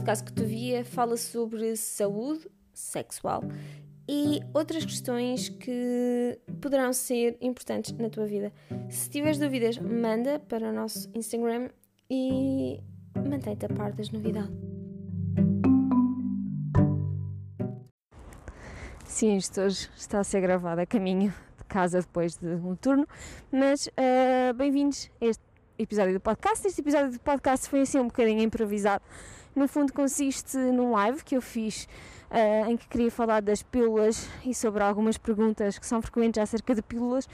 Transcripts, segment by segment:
podcast que te via fala sobre saúde sexual e outras questões que poderão ser importantes na tua vida. Se tiveres dúvidas, manda para o nosso Instagram e mantém-te a par das novidades. Sim, isto hoje está a ser gravado a caminho de casa depois de um turno, mas uh, bem-vindos a este episódio do podcast. Este episódio do podcast foi assim um bocadinho improvisado. No fundo, consiste num live que eu fiz uh, em que queria falar das pílulas e sobre algumas perguntas que são frequentes acerca de pílulas.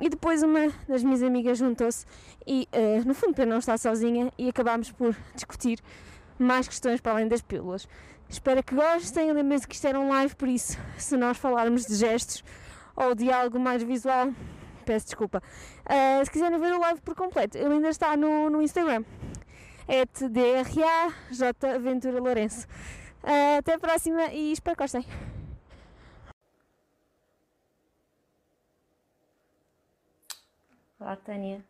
E depois uma das minhas amigas juntou-se e, uh, no fundo, para não estar sozinha, e acabámos por discutir mais questões para além das pílulas. Espero que gostem. Lembrem-se que isto era um live, por isso, se nós falarmos de gestos ou de algo mais visual, peço desculpa. Uh, se quiserem ver o live por completo, ele ainda está no, no Instagram. É DRA J Ventura Lourenço. Uh, até a próxima e espero que gostem. Olá, Tânia.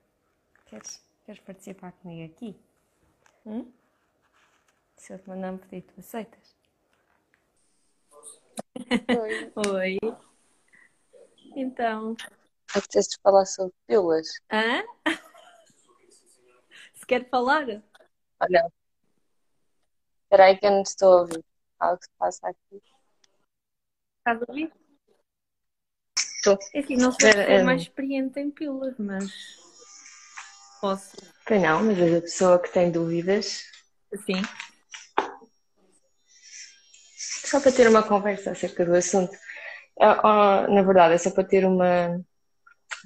Queres, queres participar comigo aqui? Hum? Se eu te mandar um pedido, tu aceitas? Oi. Oi. Então. Apetece falar sobre pílulas? Hã? Se quer falar? Olha, Espera aí que eu não estou a ouvir. Algo se passa aqui. Estás a ouvir? Estou. É assim, não sou a pessoa mais experiente em pílulas, mas posso. Pois não, mas és a pessoa que tem dúvidas. Sim. Só para ter uma conversa acerca do assunto. Na verdade, é só para ter uma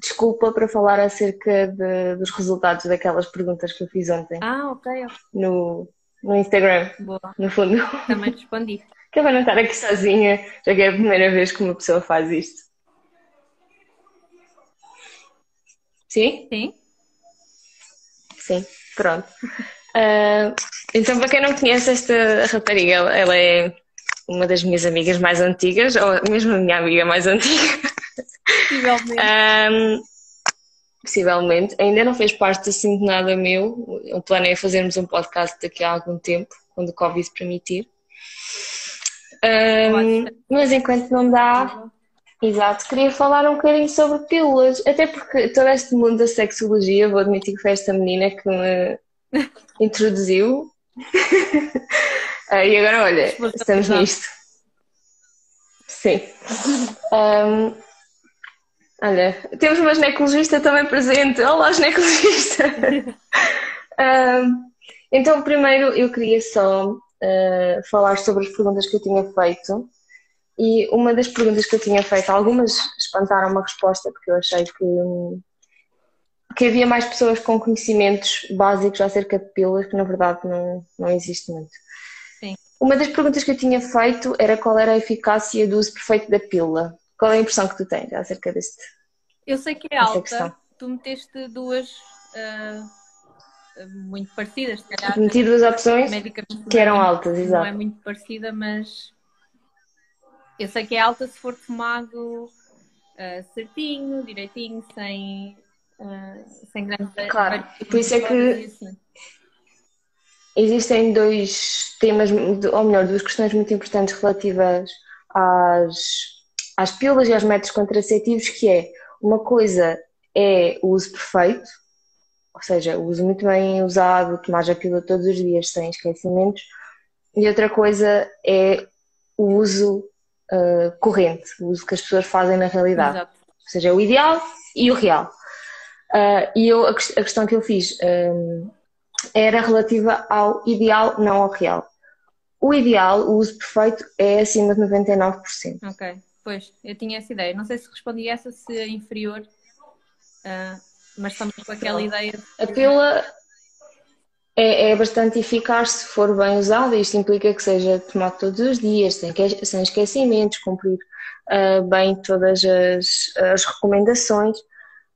desculpa para falar acerca de, dos resultados daquelas perguntas que eu fiz ontem. Ah, ok. No, no Instagram. Boa. No fundo. Também respondi. Que é para não estar aqui sozinha, já que é a primeira vez que uma pessoa faz isto. Sim? Sim. Sim, pronto. Uh, então, para quem não conhece esta rapariga, ela é uma das minhas amigas mais antigas, ou mesmo a minha amiga mais antiga. Possivelmente. Um, possivelmente. Ainda não fez parte assim de nada meu. O plano é fazermos um podcast daqui a algum tempo, quando o Covid permitir. Um, mas enquanto não dá, exato, queria falar um bocadinho sobre pílulas, até porque todo este mundo da sexologia, vou admitir que foi esta menina que me introduziu. e agora, olha, estamos nisto. Sim. Um, Olha, temos uma ginecologista também presente. Olá, ginecologista! uh, então, primeiro eu queria só uh, falar sobre as perguntas que eu tinha feito. E uma das perguntas que eu tinha feito, algumas espantaram uma resposta, porque eu achei que, que havia mais pessoas com conhecimentos básicos acerca de pílulas, que na verdade não, não existe muito. Sim. Uma das perguntas que eu tinha feito era qual era a eficácia do uso perfeito da pílula. Qual é a impressão que tu tens acerca deste? Eu sei que é alta. Tu meteste duas uh, muito parecidas, se calhar. Meti duas opções que eram altas, exato. Não é muito parecida, mas eu sei que é alta se for tomado uh, certinho, direitinho, sem, uh, sem grandes. Claro, por isso é que. Assim. Existem dois temas, ou melhor, duas questões muito importantes relativas às, às pílulas e aos métodos contraceptivos, que é uma coisa é o uso perfeito, ou seja, o uso muito bem usado, tomar a pílula todos os dias sem esquecimentos, e outra coisa é o uso uh, corrente, o uso que as pessoas fazem na realidade. Exato. Ou seja, o ideal e o real. Uh, e eu, a, questão que eu fiz um, era relativa ao ideal, não ao real. O ideal, o uso perfeito, é acima de 99%. Ok. Pois, eu tinha essa ideia. Não sei se respondi essa, se é inferior, uh, mas estamos com aquela ideia. De... A pílula é, é, bastante eficaz se for bem usada. Isto implica que seja tomado todos os dias, sem, sem esquecimentos, cumprir uh, bem todas as, as recomendações.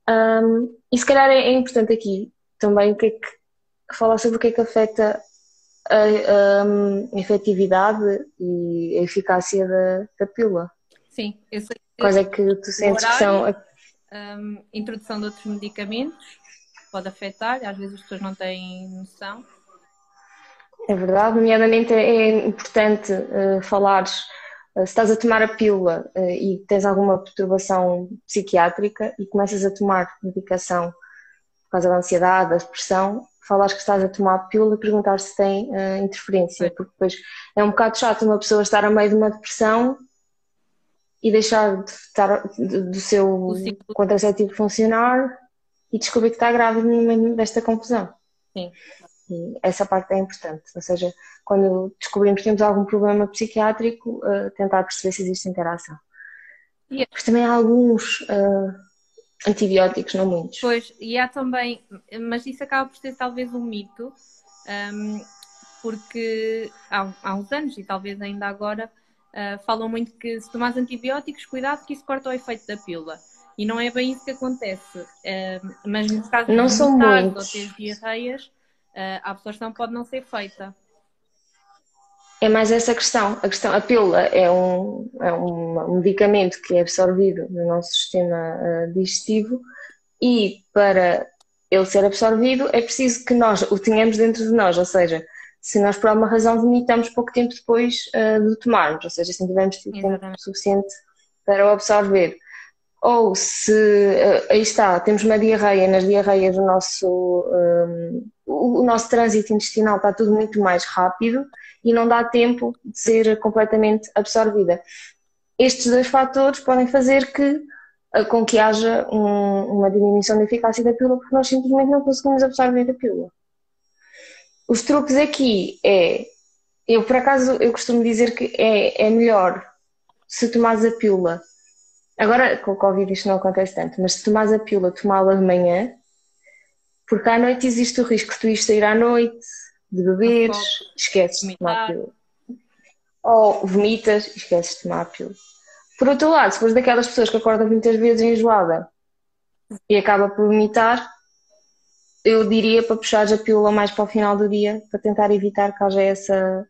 Um, e se calhar é, é, importante aqui também o que é que, falar sobre o que é que afeta a, a, a efetividade e a eficácia da, da pílula. Sim, eu sei. Quais é que tu sentes horário, que são. Um, introdução de outros medicamentos pode afetar, às vezes as pessoas não têm noção. É verdade, nomeadamente é importante uh, falares uh, se estás a tomar a pílula uh, e tens alguma perturbação psiquiátrica e começas a tomar medicação por causa da ansiedade, da depressão, falares que estás a tomar a pílula e perguntar se tem interferência, porque depois é um bocado chato uma pessoa estar a meio de uma depressão e deixar de estar do seu contraceptivo funcionar e descobrir que está grávida no meio desta confusão. Sim. E essa parte é importante, ou seja, quando descobrimos que temos algum problema psiquiátrico, uh, tentar perceber se existe interação. Yeah. Mas também há alguns uh, antibióticos, não muitos. Pois, e há também, mas isso acaba por ser talvez um mito, um, porque há, há uns anos, e talvez ainda agora, uh, falam muito que se tomas antibióticos, cuidado que isso corta o efeito da pílula. E não é bem isso que acontece. Uh, mas no caso não de são muitos. ou ter diarreias, uh, a absorção pode não ser feita. É mais essa questão. A questão, a pílula é um, é um medicamento que é absorvido no nosso sistema digestivo e para ele ser absorvido é preciso que nós o tenhamos dentro de nós, ou seja, se nós por alguma razão vomitamos pouco tempo depois uh, de tomarmos, ou seja, se não tivermos tempo suficiente para o absorver. Ou se, uh, aí está, temos uma diarreia, nas diarreias o nosso, um, o, o nosso trânsito intestinal está tudo muito mais rápido e não dá tempo de ser completamente absorvida. Estes dois fatores podem fazer que uh, com que haja um, uma diminuição da eficácia da pílula porque nós simplesmente não conseguimos absorver a pílula. Os truques aqui é, eu por acaso eu costumo dizer que é, é melhor se tomares a pílula, agora com o Covid isto não acontece tanto, mas se tomares a pílula, tomá-la de manhã, porque à noite existe o risco de tu ires sair à noite, de beberes, esqueces de tomar a pílula. Ou vomitas, esqueces de tomar a pílula. Por outro lado, se fores daquelas pessoas que acordam muitas vezes enjoada e acaba por vomitar, eu diria para puxar a pílula mais para o final do dia, para tentar evitar que haja essa,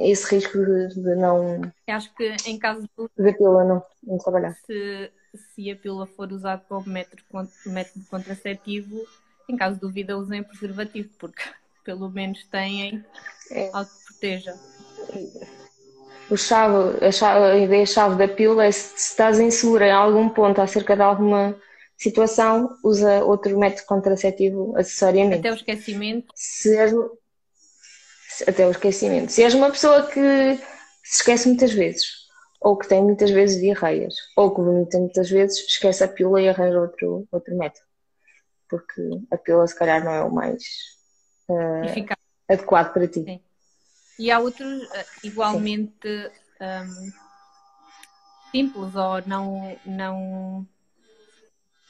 esse risco de, de não. Eu acho que em caso de. a pílula não, não trabalhar. Se, se a pílula for usada como método, método contraceptivo, em caso de dúvida, usem preservativo, porque pelo menos têm é. algo que proteja. O chave, a, chave, a ideia-chave da pílula é se, se estás insegura em algum ponto acerca de alguma situação, usa outro método contraceptivo acessoriamente. Até o esquecimento. Se és, até o esquecimento. Se és uma pessoa que se esquece muitas vezes, ou que tem muitas vezes diarreias, ou que vomita muitas vezes, esquece a pílula e arranja outro, outro método. Porque a pílula, se calhar, não é o mais uh, adequado para ti. Sim. E há outros uh, igualmente um, simples ou não, não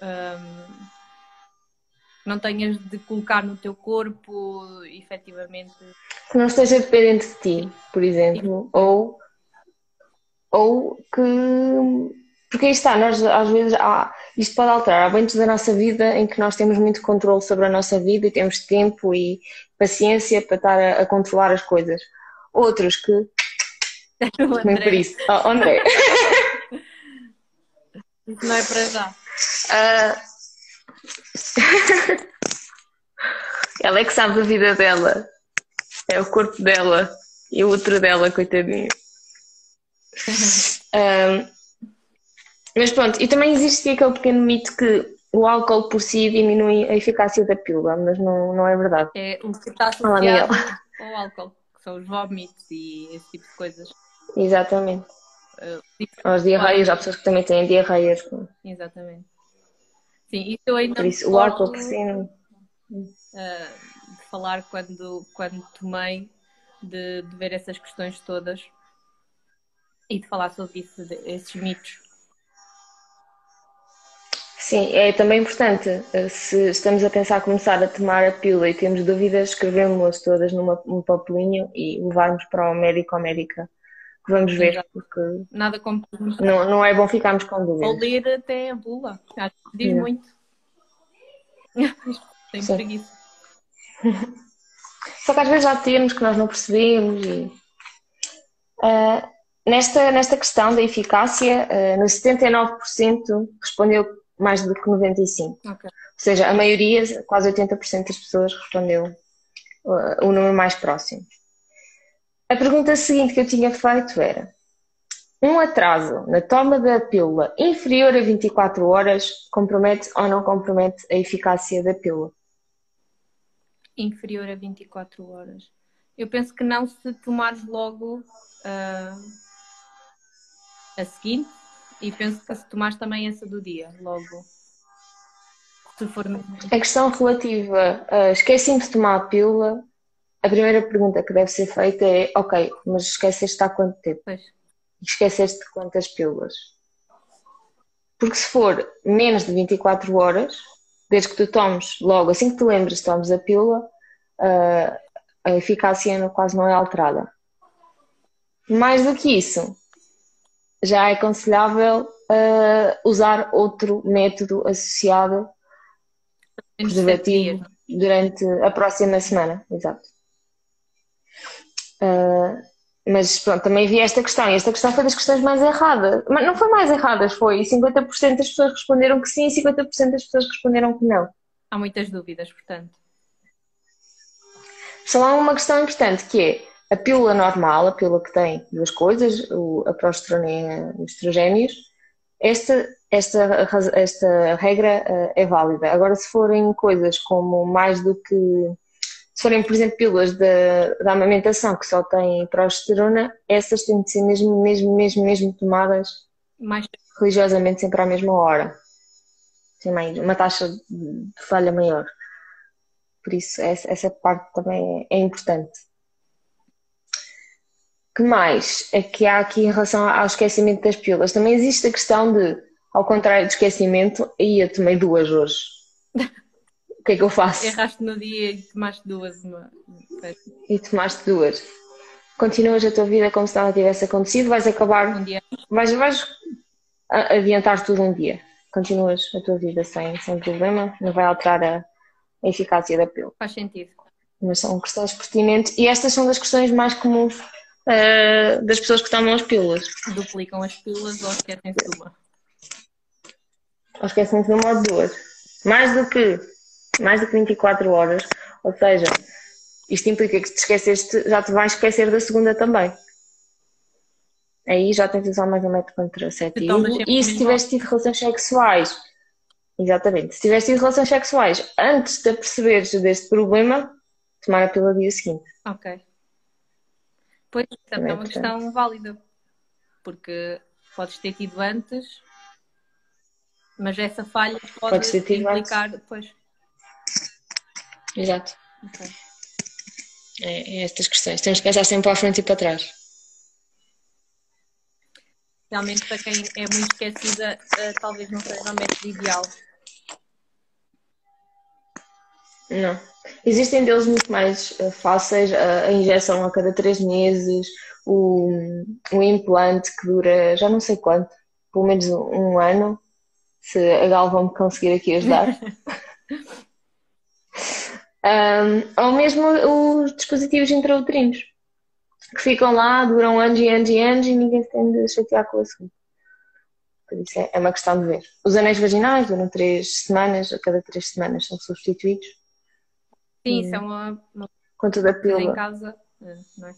um, não tenhas de colocar no teu corpo efetivamente. Que não esteja dependente de ti, por exemplo, ou, ou que. Porque aí está, nós às vezes há, isto pode alterar. Há momentos da nossa vida em que nós temos muito controle sobre a nossa vida e temos tempo e paciência para estar a, a controlar as coisas. Outros que. Nem por isso. Oh, André. Isso não é para já. Uh... ela é que sabe da vida dela. É o corpo dela e o outro dela, coitadinho. Uh... Mas pronto, e também existe aquele pequeno mito que o álcool por si diminui a eficácia da pílula, mas não, não é verdade. É o que está associado ao álcool, que são os vómitos e esse tipo de coisas. Exatamente. As diarreias, há pessoas que também têm diarreias. Exatamente. Sim, isso eu ainda Por isso, o uh, de falar quando, quando tomei, de, de ver essas questões todas e de falar sobre isso, de, esses mitos. Sim, é também importante, eh, se estamos a pensar começar a tomar a pílula e temos dúvidas, escrevemos todas numa, num papelinho e levarmos para o médico ou médica que vamos ver, Exato. porque nada como não, não é bom ficarmos com dúvidas. Ou ler até a bula, acho que diz muito. Tenho preguiça. Só que às vezes há termos que nós não percebemos e uh, nesta, nesta questão da eficácia, uh, no 79% respondeu mais do que 95%. Okay. Ou seja, a maioria, quase 80% das pessoas respondeu o número mais próximo. A pergunta seguinte que eu tinha feito era: um atraso na toma da pílula inferior a 24 horas compromete ou não compromete a eficácia da pílula? Inferior a 24 horas. Eu penso que não se tomares logo uh, a seguinte e penso que se tomares também essa do dia, logo. Se for... A questão relativa a esqueci-me de tomar a pílula, a primeira pergunta que deve ser feita é: ok, mas esqueceste há quanto tempo? Pois. Esqueceste de quantas pílulas? Porque se for menos de 24 horas, desde que tu tomes logo, assim que te lembres, tomes a pílula, ah, a eficácia quase não é alterada. Mais do que isso, já é aconselhável uh, usar outro método associado preservativo durante a próxima semana. Exato. Uh, mas pronto, também vi esta questão, e esta questão foi das questões mais erradas. Mas não foi mais erradas, foi 50% das pessoas responderam que sim e 50% das pessoas responderam que não. Há muitas dúvidas, portanto. Só há uma questão importante que é a pílula normal, a pílula que tem duas coisas, a progesterona e os estrogénios, esta, esta, esta regra uh, é válida. Agora, se forem coisas como mais do que. Se forem, por exemplo, pílulas da, amamentação que só têm progesterona, essas têm de ser mesmo, mesmo, mesmo, mesmo tomadas mais... religiosamente sempre à mesma hora. Tem uma taxa de falha maior. Por isso, essa, essa parte também é, é importante. que mais é que há aqui em relação ao esquecimento das pílulas? Também existe a questão de, ao contrário do esquecimento, aí eu tomei duas hoje. o que é que eu faço? Erraste no dia e tomaste duas. Uma... E tomaste duas. Continuas a tua vida como se nada tivesse acontecido, vais acabar. Um dia. Vais, vais adiantar tudo um dia. Continuas a tua vida sem, sem problema, não vai alterar a, a eficácia da pílula. Faz sentido. Mas são questões pertinentes e estas são das questões mais comuns uh, das pessoas que tomam as pílulas. Duplicam as pílulas ou esquecem-se de uma? Ou esquecem-se de uma ou de duas. Mais do que, mais do que 24 horas, ou seja, isto implica que se te esqueceste, já te vais esquecer da segunda também. Aí já tens de usar mais um método contraceptivo. E se tiveres tido relações sexuais Exatamente. Se tivesse tido relações sexuais antes de perceberes deste problema, tomar a pílula dia seguinte. Ok. Pois, também é uma questão válida. Porque podes ter tido antes, mas essa falha pode tido implicar depois. Exato. Okay. É, é, estas questões. Temos que pensar sempre para a frente e para trás. Realmente, para quem é muito esquecida, uh, talvez não seja o método ideal. Não. Existem deles muito mais uh, fáceis, a, a injeção a cada três meses, o, o implante que dura já não sei quanto, pelo menos um, um ano, se a Galva me conseguir aqui ajudar. um, ou mesmo os dispositivos intrauterinos, que ficam lá, duram anos e anos e anos e ninguém se tem de chatear com o assunto. Por isso é, é uma questão de ver. Os anéis vaginais duram três semanas, a cada três semanas são substituídos. Sim, isso é uma, uma quanto da pílula em casa, eh, não é?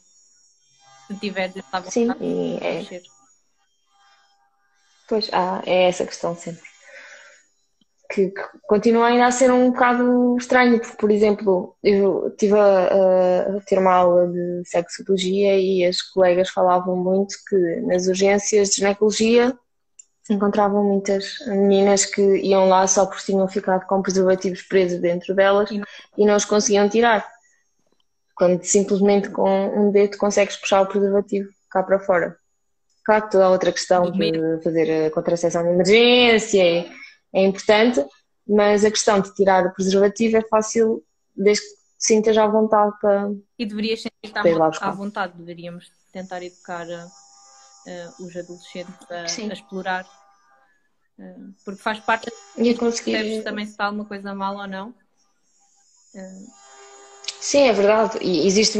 Se tiver de estar Sim, e é. Pois, ah, é essa questão sempre. Que, que, continua ainda a ser um bocado estranho, porque, por exemplo, eu estive a, a, ter uma aula de sexologia e as colegas falavam muito que nas urgências de ginecologia encontravam muitas meninas que iam lá só porque tinham ficado com preservativos presos dentro delas e não, e não os conseguiam tirar. Quando simplesmente com um dedo consegues puxar o preservativo cá para fora. Claro que toda a outra questão de fazer a contracepção de emergência é, é importante, mas a questão de tirar o preservativo é fácil desde que sintas à vontade para. E deverias sentir à vontade, deveríamos tentar educar uh, os adolescentes a, a explorar. Uh, porque faz parte e conseguir... também se está alguma coisa mal ou não. Uh, Sim, é verdade. E existe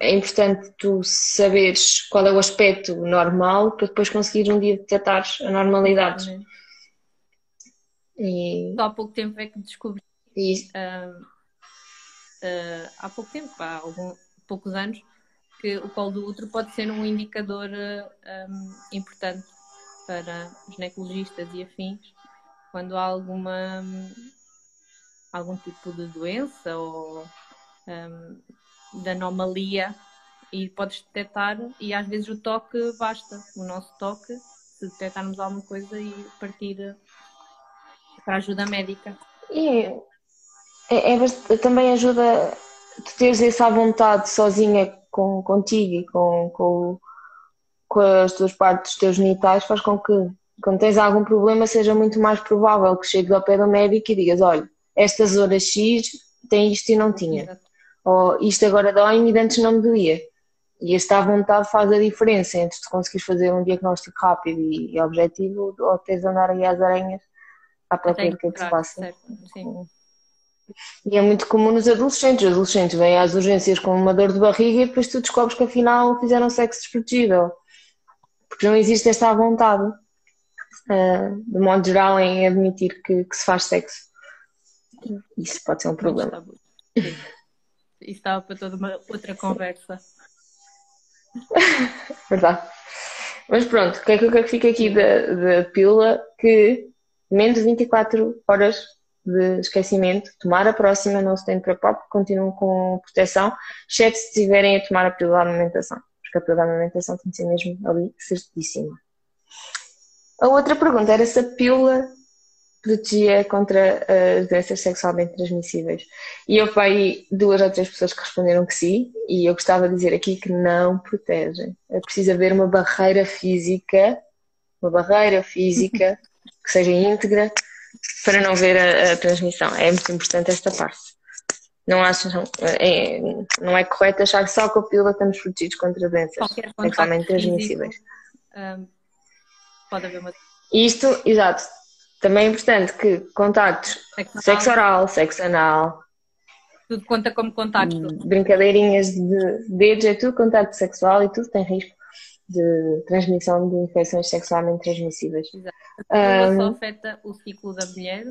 é importante tu saberes qual é o aspecto normal para depois conseguir um dia detectar a normalidade. E... Só há pouco tempo é que descobri. E... uh, há pouco tempo, há algum, poucos anos, que o colo do útero pode ser um indicador um, importante para ginecologistas e afins quando há alguma algum tipo de doença ou um, de anomalia e podes detectar e às vezes o toque basta, o nosso toque, se detectarmos alguma coisa e partir para ajuda médica. E é, é, também ajuda tu teres essa vontade sozinha com, contigo e com, com, com as tuas partes, os teus genitais, faz com que quando tens algum problema seja muito mais provável que chegues ao pé do médico e digas, olha, estas horas X tem isto e não tinha. Exato. Ou isto agora dói-me e antes não me doía. E esta vontade faz a diferença entre tu conseguires fazer um diagnóstico rápido e, e objetivo ou teres de andar aí às aranhas à procura do que é que se passa. E é muito comum nos adolescentes. Os adolescentes vêm às urgências com uma dor de barriga e depois tu descobres que afinal fizeram sexo desprotegido. Porque não existe esta vontade, uh, de modo geral, em admitir que, que, se faz sexo. Isso pode ser um problema. Isso estava para toda uma outra conversa. Verdade. Mas pronto, o que é que eu quero que fique aqui da, da pílula? Que menos de 24 horas de esquecimento, tomar a próxima, não se tem de preocupar, continuam com proteção, exceto se estiverem a tomar a pílula de alimentação, porque a pílula de alimentação tem de ser mesmo ali certíssima. A outra pergunta era se a pílula protegia contra as doenças sexualmente transmissíveis. E eu fui duas ou três pessoas que responderam que sim, e eu gostava de dizer aqui que não protegem. É preciso haver uma barreira física, uma barreira física que seja íntegra para não ver a, a transmissão. É muito importante esta parte. Não acho, é, não é correto achar que só com a pílula estamos protegidos contra doenças sexualmente transmissíveis. Um, pode haver uma. Isto, exato. Também é importante que contactos sexo, sexo oral, sexo anal. Tudo conta como contacto. Brincadeirinhas de dedos, é tudo contacto sexual e tudo tem risco de transmissão de infecções sexualmente transmissíveis. Exato. A um, só afeta o ciclo da mulher,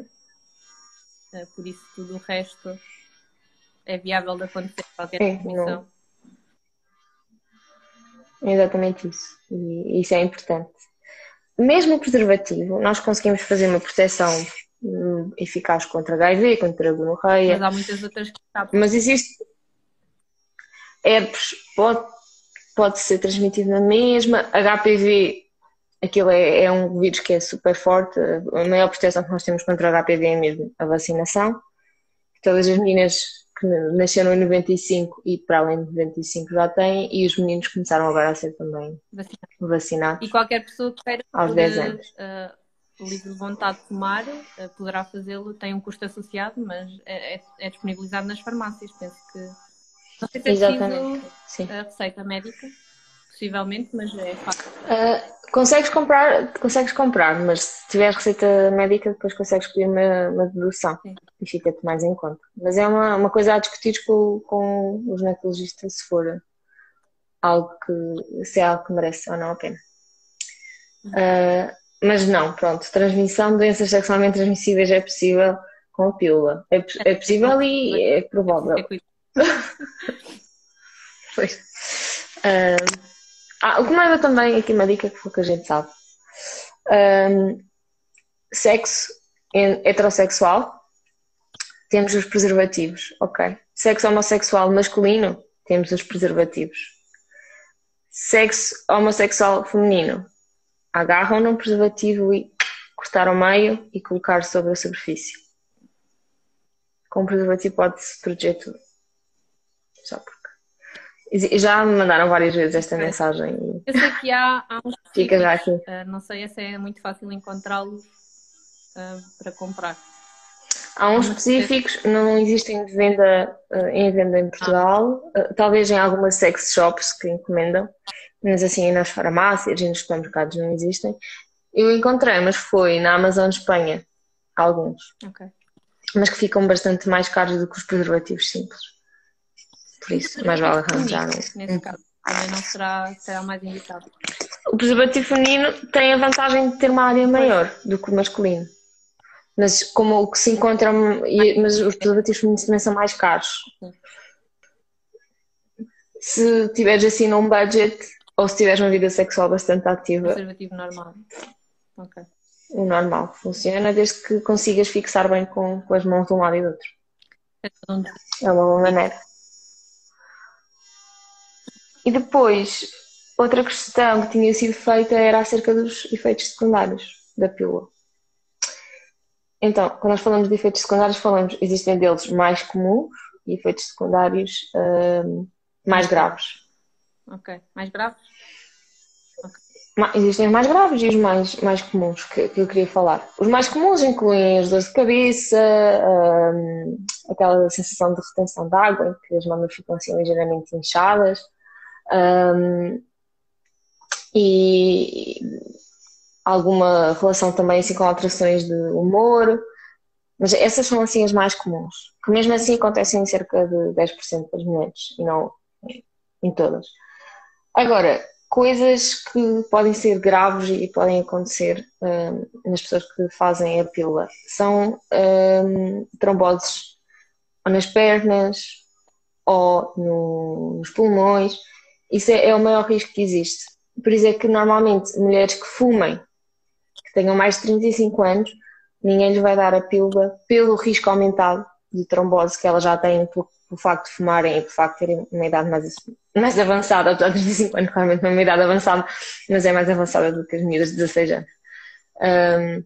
eh, por isso tudo o resto é viável de acontecer qualquer é, transmissão. É exatamente isso. E isso é importante. Mesmo o preservativo, nós conseguimos fazer uma proteção hum, eficaz contra HIV, contra gonorreia. Mas há muitas outras que Mas existe. Herpes pode pode ser transmitido na mesma. HPV, aquilo é, é, um vírus que é super forte. A maior proteção que nós temos contra o HPV é mesmo a vacinação. Todas as meninas que nasceram em 95 e para além de 95 já têm, e os meninos começaram agora a ser também vacinados. E qualquer pessoa que queira aos 10 anos. Uh, livre de vontade de tomar, uh, poderá fazê-lo, tem um custo associado, mas é, é, é disponibilizado nas farmácias. Penso que não sei se é Exatamente. A receita médica, possivelmente, mas é fácil. Uh, consegues comprar, consegues comprar, mas se tiver receita médica, depois consegues pedir uma, uma dedução Sim. e fica-te mais em conta. Mas é uma, uma coisa a discutir com, com os ginecologistas se for algo que se é algo que merece ou não a pena. Uh, mas não, pronto, transmissão de doenças sexualmente transmissíveis é possível com a pílula. É, é possível e é provável. Pois. Uh, ah, o que me também aqui uma dica que foi que a gente sabe. Um, sexo heterossexual, temos os preservativos, ok. Sexo homossexual masculino, temos os preservativos. Sexo homossexual feminino, agarram num preservativo e cortar ao meio e colocar sobre a superfície. Com o preservativo pode-se proteger tudo. Só porque. Já me mandaram várias vezes esta mensagem. Eu sei que há, há uns. Fica já aqui. Uh, não sei se é muito fácil encontrá-los uh, para comprar. Há uns específicos, não existem de venda, uh, em venda em Portugal, ah. talvez em algumas sex shops que encomendam, mas assim nas farmácias e nos supermercados não existem. Eu encontrei, mas foi na Amazon Espanha, alguns. Okay. Mas que ficam bastante mais caros do que os preservativos simples. Por isso, mais vale arranjar um. Nesse caso, também não será, será mais indicado. O preservativo feminino tem a vantagem de ter uma área maior do que o masculino. Mas como o que se encontra, mas os preservativos também são mais caros. Se tiveres assim num budget, ou se tiveres uma vida sexual bastante ativa. Preservativo normal. Ok. O normal funciona desde que consigas fixar bem com, com as mãos de um lado e do outro. É uma boa maneira. E depois, outra questão que tinha sido feita era acerca dos efeitos secundários da pílula. Então, quando nós falamos de efeitos secundários, falamos, existem deles mais comuns e efeitos secundários hum, mais graves. Ok, mais graves? Okay. Existem os mais graves e os mais, mais comuns que, que, eu queria falar. Os mais comuns incluem as dores de cabeça, hum, aquela sensação de retenção de água, em que as mamas ficam assim ligeiramente inchadas, hum, e alguma relação também assim com alterações de humor, mas essas são assim as mais comuns, que mesmo assim acontecem em cerca de 10% das mulheres e não em todas. Agora, coisas que podem ser graves e podem acontecer um, nas pessoas que fazem a pílula são um, tromboses ou nas pernas ou no, nos pulmões. Isso é, é, o maior risco que existe. Por isso é que normalmente mulheres que fumem que tenham mais de 35 anos, ninguém lhes vai dar a pílula pelo risco aumentado de trombose que elas já têm por, por facto de fumarem e por facto de terem uma idade mais, mais avançada, apesar de 35 anos claramente não é uma idade avançada, mas é mais avançada do que as miúdas de 16 anos. Um,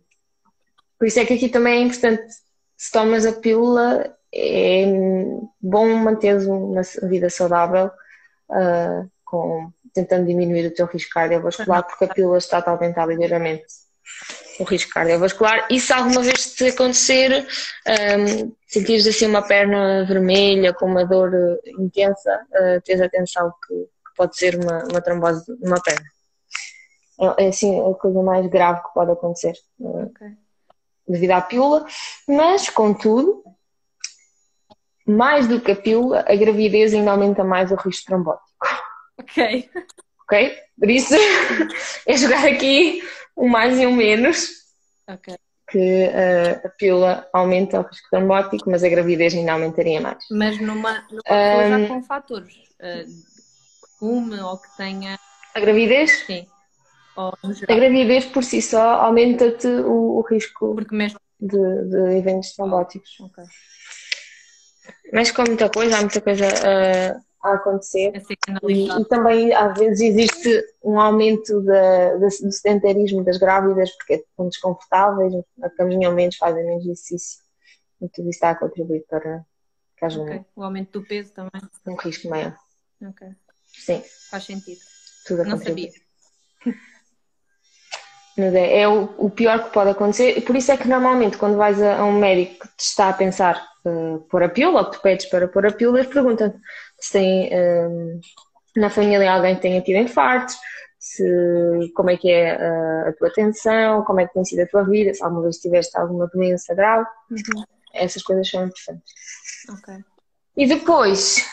por isso é que aqui também é importante, se tomas a pílula, é bom manter uma vida saudável, uh, com, tentando diminuir o teu risco cardiovascular, porque a pílula está a aumentar ligeiramente o risco cardiovascular. E se alguma vez te acontecer, um, sentires assim uma perna vermelha com uma dor eh, intensa, uh, tens atenção que, que, pode ser uma, uma trombose numa perna. É, é assim a coisa mais grave que pode acontecer uh, okay. devido à pílula, mas contudo, mais do que a pílula, a gravidez ainda aumenta mais o risco trombótico. Ok. Ok? Por isso é jogar aqui um mais e um menos. Ok. Que uh, a pílula aumenta o risco trombótico, mas a gravidez ainda aumentaria mais. Mas numa, numa pessoa já com fatores, uh, fume ou que tenha. A gravidez? Sim. a gravidez por si só aumenta-te o, o, risco mesmo... de, de eventos trombóticos. Ok. Mas com muita coisa, há muita coisa uh, a acontecer. E, e, também às vezes existe um aumento da, da, do sedentarismo das grávidas porque estão desconfortáveis, caminham menos, fazem menos exercício. E tudo isso está a contribuir para que haja okay. um, o aumento do peso também. Um risco maior. Sim. Faz sentido. Tudo a Não contribuir. sabia. Mas é, é o, o, pior que pode acontecer, e por isso é que normalmente quando vais a, a um médico que te está a pensar uh, pôr a pílula, ou que tu pedes para pôr a pílula, eles perguntam se tem um, na família alguém que tenha tido infartos, se, como é que é a, a, tua atenção, como é que tem sido a tua vida, se alguma vez tiveste alguma doença grave, uhum. essas coisas são importantes. Ok. E depois,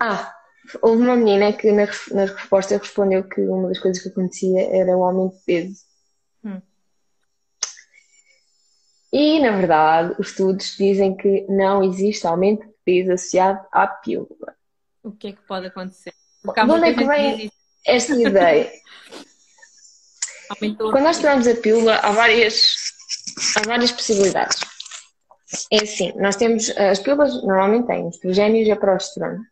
ah, houve uma menina que na, na resposta respondeu que uma das coisas que acontecia era o aumento de peso. Hum. E, na verdade, os estudos dizem que não existe aumento peso associado à pílula. O que é que pode acontecer? Porque de onde é que vem esta ideia? Quando nós tomamos a pílula, há várias, há várias possibilidades. É assim, nós temos, as pílulas normalmente têm estrogénios e a progesterona.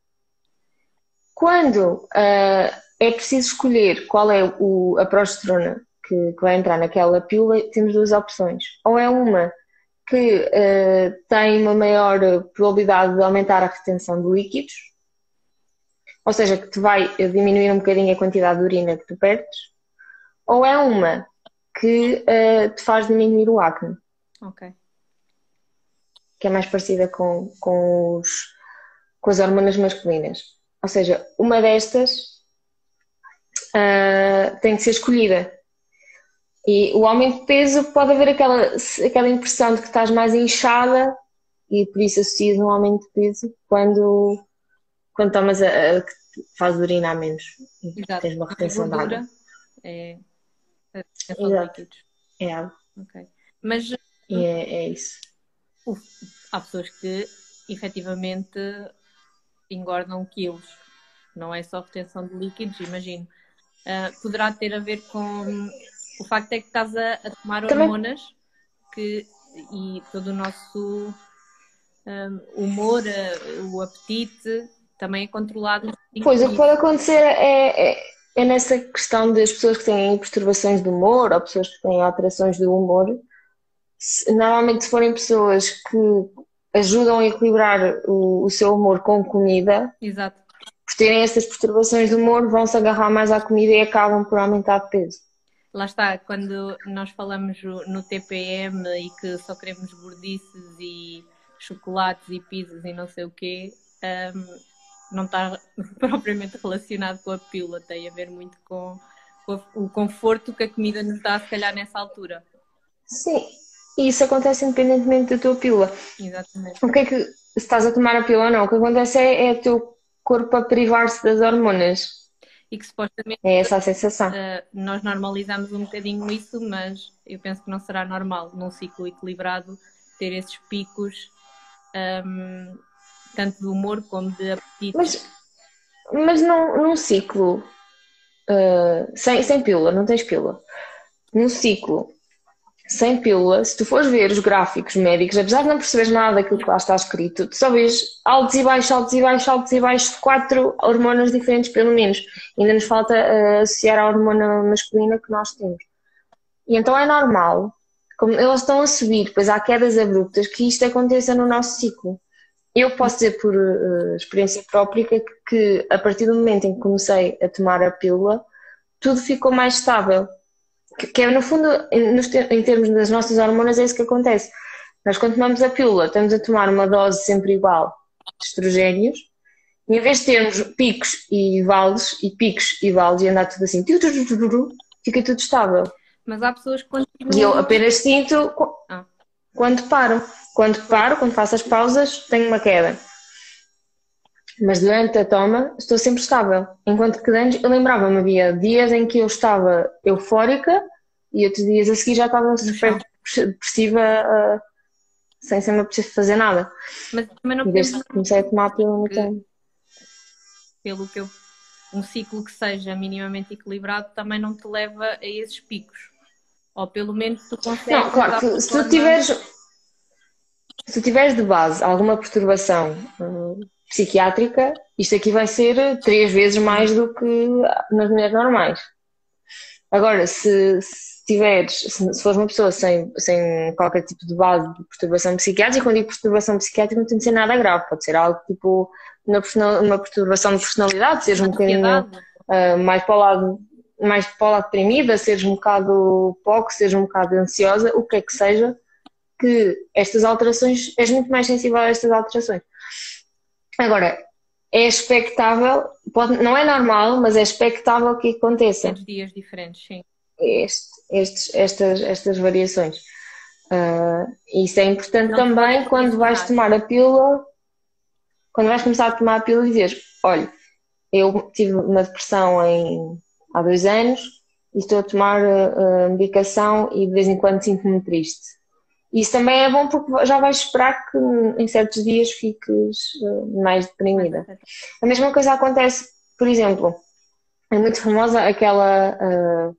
Quando uh, é preciso escolher qual é o, a progesterona que, que vai entrar naquela pílula, temos duas opções. Ou é uma que uh, tem uma maior probabilidade de aumentar a retenção de líquidos, ou seja, que te vai diminuir um bocadinho a quantidade de urina que tu perdes, ou é uma que uh, te faz diminuir o acne. Ok. Que é mais parecida com, com, os, com as hormonas masculinas. Ou seja, uma destas uh, tem que ser escolhida. E o aumento de peso pode haver aquela, aquela impressão de que estás mais inchada e por isso associas um aumento de peso quando, quando tomas a, a que faz urinar menos Exato. tens uma retenção de água. É, é. É água. Ok. Mas E é, é isso. Há pessoas que efetivamente engordam quilos, não é só retenção de líquidos, imagino. Uh, poderá ter a ver com o facto é que estás a, a tomar Também... hormonas que, e todo o nosso um, humor, o apetite também é controlado. Pois, o que pode acontecer é, é, é, nessa questão das pessoas que têm perturbações do humor ou pessoas que têm alterações do humor. Se, normalmente, se forem pessoas que ajudam a equilibrar o, o seu humor com comida, Exato. por terem essas perturbações do humor, vão se agarrar mais à comida e acabam por aumentar de peso lá está, quando nós falamos no TPM e que só queremos gordices e chocolates e pizzas e não sei o quê, um, não está propriamente relacionado com a pílula, tem a ver muito com, com, o conforto que a comida nos dá, se calhar, nessa altura. Sim, e isso acontece independentemente da tua pílula. Exatamente. O que é que, se estás a tomar a pílula ou não, o que acontece é, é o teu corpo a privar-se das hormonas. E que supostamente é essa a sensação. Uh, nós normalizamos um bocadinho isso, mas eu penso que não será normal num ciclo equilibrado ter esses picos um, tanto de humor como de apetite. Mas, mas não, num ciclo uh, sem, sem pílula, não tens pílula. Num ciclo sem pílula, se tu fores ver os gráficos médicos, apesar de não perceberes nada daquilo que lá está escrito, tu só vês altos e baixos, altos e baixos, altos e baixos quatro hormonas diferentes, pelo menos. Ainda nos falta uh, associar à hormona masculina que nós temos. E então é normal como eles estão a subir, depois há quedas abruptas, que isto aconteça no nosso ciclo. Eu posso dizer por uh, experiência própria que, que, a partir do momento em que comecei a tomar a pílula, tudo ficou mais estável. Que, que é, no fundo, em, em termos das nossas hormonas, é isso que acontece. Nós, quando tomamos a pílula, estamos a tomar uma dose sempre igual de estrogénios, e em vez de termos picos e vales, e picos e vales, e andar tudo assim, fica tudo estável. Mas há pessoas que continuam. E eu apenas sinto ah. quando paro. Quando paro, quando faço as pausas, tenho uma queda. Mas durante a toma estou sempre estável. Enquanto que antes eu lembrava-me, havia dias em que eu estava eufórica e outros dias a seguir já estava super depressiva, uh, sem ser me preciso fazer nada. Mas também não desde que comecei a tomar pílula que, Pelo que eu. Um ciclo que seja minimamente equilibrado também não te leva a esses picos. Ou pelo menos tu consegues. Não, claro, que, se tu tiveres. Se tu tiveres de base alguma perturbação uh, psiquiátrica, isto aqui vai ser três vezes mais do que nas mulheres normais. Agora, se, se tiveres, se, se fores uma pessoa sem, sem qualquer tipo de base de perturbação psiquiátrica, quando digo perturbação psiquiátrica não tem de ser nada grave, pode ser algo tipo uma, uma perturbação de personalidade, seja um bocadinho uh, mais para o lado mais pola deprimida, seres um bocado pouco, seres um bocado ansiosa, o que é que seja, que estas alterações, és muito mais sensível a estas alterações. Agora, é expectável, pode, não é normal, mas é expectável que aconteça. dias diferentes, sim. Este, estes, estas, estas variações. Uh, isso é importante não também quando vais tomar a pílula, quando vais começar a tomar a pílula e dizes, olha, eu tive uma depressão em há dois anos e estou a tomar uh, medicação e de vez em quando sinto-me triste. Isso também é bom porque já vais esperar que em certos dias fiques uh, mais deprimida. A mesma coisa acontece, por exemplo, é muito famosa aquela uh,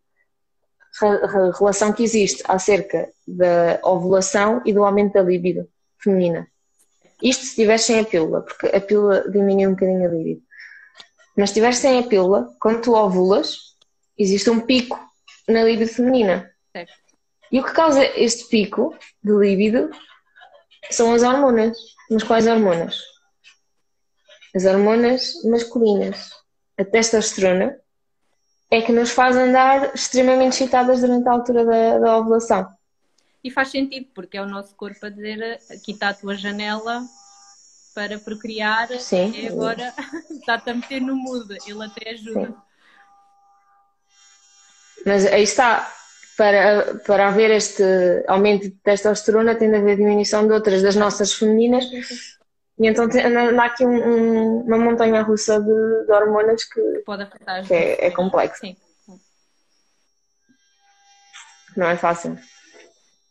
relação que existe acerca da ovulação e do aumento da libido feminina. Isto se estiver sem a pílula, porque a pílula diminui um bocadinho a libido. Mas se estiveres sem a pílula, quando tu ovulas, existe um pico na libido feminina. Certo. E o que causa este pico de libido são as hormonas. Mas quais hormonas? As hormonas masculinas. A testosterona é que nos faz andar extremamente excitadas durante a altura da, da ovulação. E faz sentido, porque é o nosso corpo a dizer aqui está a tua janela para procriar Sim. e agora está-te a meter no mudo, ele até ajuda. Sim. Mas aí está, para, para haver este aumento de testosterona tem de haver diminuição de outras das nossas femininas e então há aqui um, um, uma montanha russa de, de hormonas que, pode afetar que é, é complexo. Sim. Não é fácil.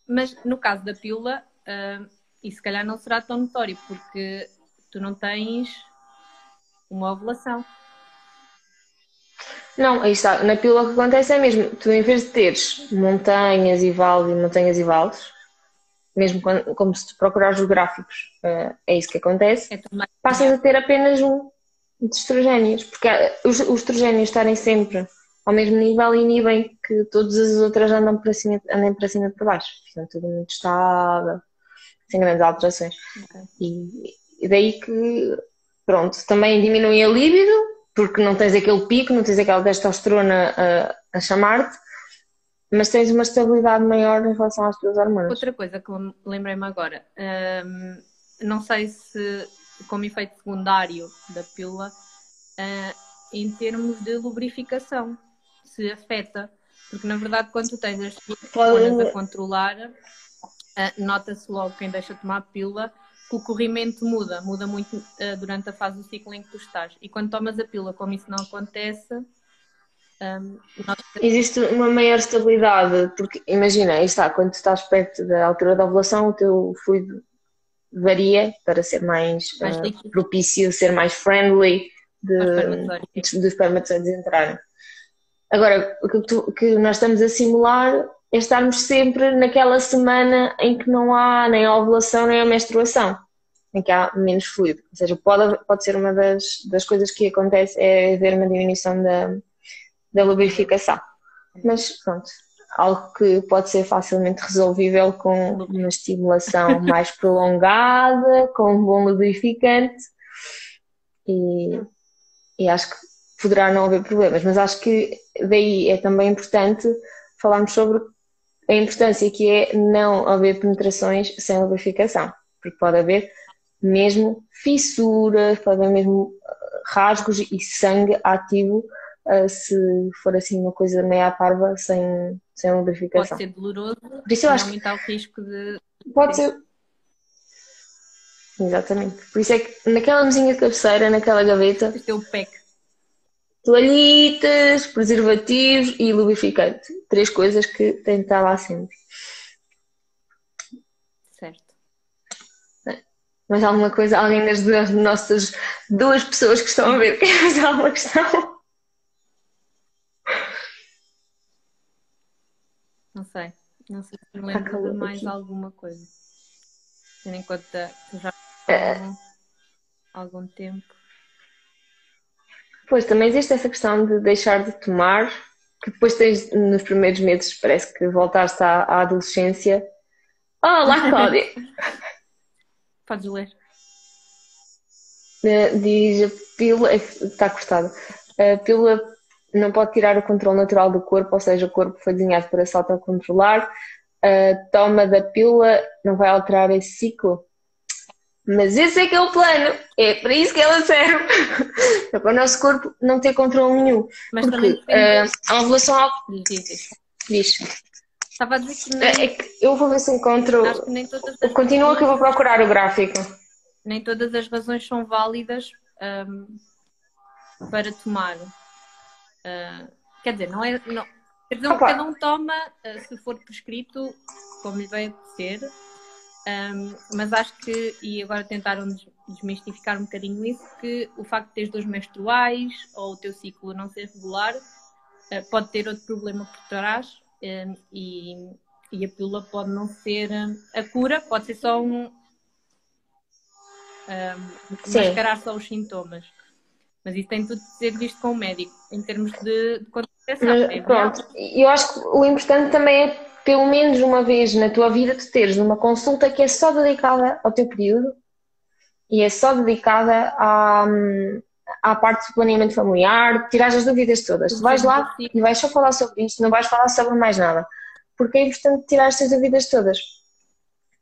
Mas no caso da pílula, uh, isso se calhar não será tão notório, porque tu não tens uma ovulação. Não, aí está. Na pílula o que acontece é mesmo, tu em vez de teres montanhas e vales e montanhas e vales, mesmo quando, como se tu procurares os gráficos, uh, é isso que acontece, é passas a ter apenas um de estrogénios, porque os, os estrogénios estarem sempre ao mesmo nível inibem que todas as outras andam para cima, andem para cima e para baixo. Portanto, tudo muito estável, sem grandes alterações. Okay. E, e, daí que, pronto, também diminui a libido, porque não tens aquele pico, não tens aquela testosterona a, a chamar-te, mas tens uma estabilidade maior em relação às tuas hormonas. Outra coisa que lembrei-me agora, hum, não sei se como efeito secundário da pílula, uh, em termos de lubrificação se afeta. Porque, na verdade, quando tu tens as hormonas a controlar, uh, nota-se logo quem deixa tomar a pílula o corrimento muda, muda muito uh, durante a fase do ciclo em que tu estás. E quando tomas a pílula, como isso não acontece, um, nós... existe uma maior estabilidade, porque imagina, aí está, quando estás perto da altura da ovulação, o teu fluido varia para ser mais, mais uh, propício, ser mais friendly de, dos espermatozoides entrarem. Agora, o que, tu, que nós estamos a simular é estarmos sempre naquela semana em que não há nem a ovulação nem a menstruação, em que há menos fluido. Ou seja, pode, pode ser uma das, das coisas que acontece é haver uma diminuição da, da lubrificação. Mas pronto, algo que pode ser facilmente resolvível com uma estimulação mais prolongada, com um bom lubrificante e, e acho que poderá não haver problemas, mas acho que daí é também importante falarmos sobre a importância que é não haver penetrações sem lubrificação, porque pode haver mesmo fissuras, pode haver mesmo rasgos e sangue ativo uh, se for assim uma coisa meia parva sem, sem lubrificação. Pode ser doloroso, Por isso eu acho aumentar o risco de. Pode ser. Exatamente. Por isso é que naquela mesinha de cabeceira, naquela gaveta. É o PEC toalhitas, preservativos e lubrificante. Três coisas que tem de estar lá sempre. Certo. Mais alguma coisa? Alguém das duas, nossas duas pessoas que estão a ver quer fazer alguma questão? Não sei. Não sei se me lembro de mais aqui. alguma coisa. Tendo em conta que já é. algum tempo. Pois, também existe essa questão de deixar de tomar, que depois tens, nos primeiros meses, parece que voltaste à, à adolescência. Olá, Cláudia! Podes ler. Uh, diz a pílula, está cortado. A pílula não pode tirar o controle natural do corpo, ou seja, o corpo foi desenhado para se autocontrolar. A toma da pílula não vai alterar esse ciclo. Mas esse é que é o plano, é para isso que ela serve. É para o nosso corpo não ter controle nenhum. Mas Porque uh, a ovulação ao... Diz. Diz. Estava a dizer que nem... É que eu vou ver se encontro. Acho que nem todas as Continua que eu vou procurar o gráfico. Nem todas as razões são válidas um, para tomar. Uh, quer dizer, não é. Não, cada um toma, uh, se for prescrito, como lhe vai ser um, mas acho que, e agora tentaram desmistificar um bocadinho isso, que o facto de teres dois menstruais ou o teu ciclo não ser regular uh, pode ter outro problema por trás um, e, e, a pílula pode não ser a cura, pode ser só um. um mascarar só os sintomas. Mas isso tem tudo de ser visto com o médico, em termos de, de contracepção. É pronto, eu acho que o importante também é pelo menos uma vez na tua vida tu teres uma consulta que é só dedicada ao teu período e é só dedicada à, à parte do planeamento familiar, tirar as dúvidas todas. Tu vais lá e vais só falar sobre isto, não vais falar sobre mais nada, porque é importante tirar estas dúvidas todas.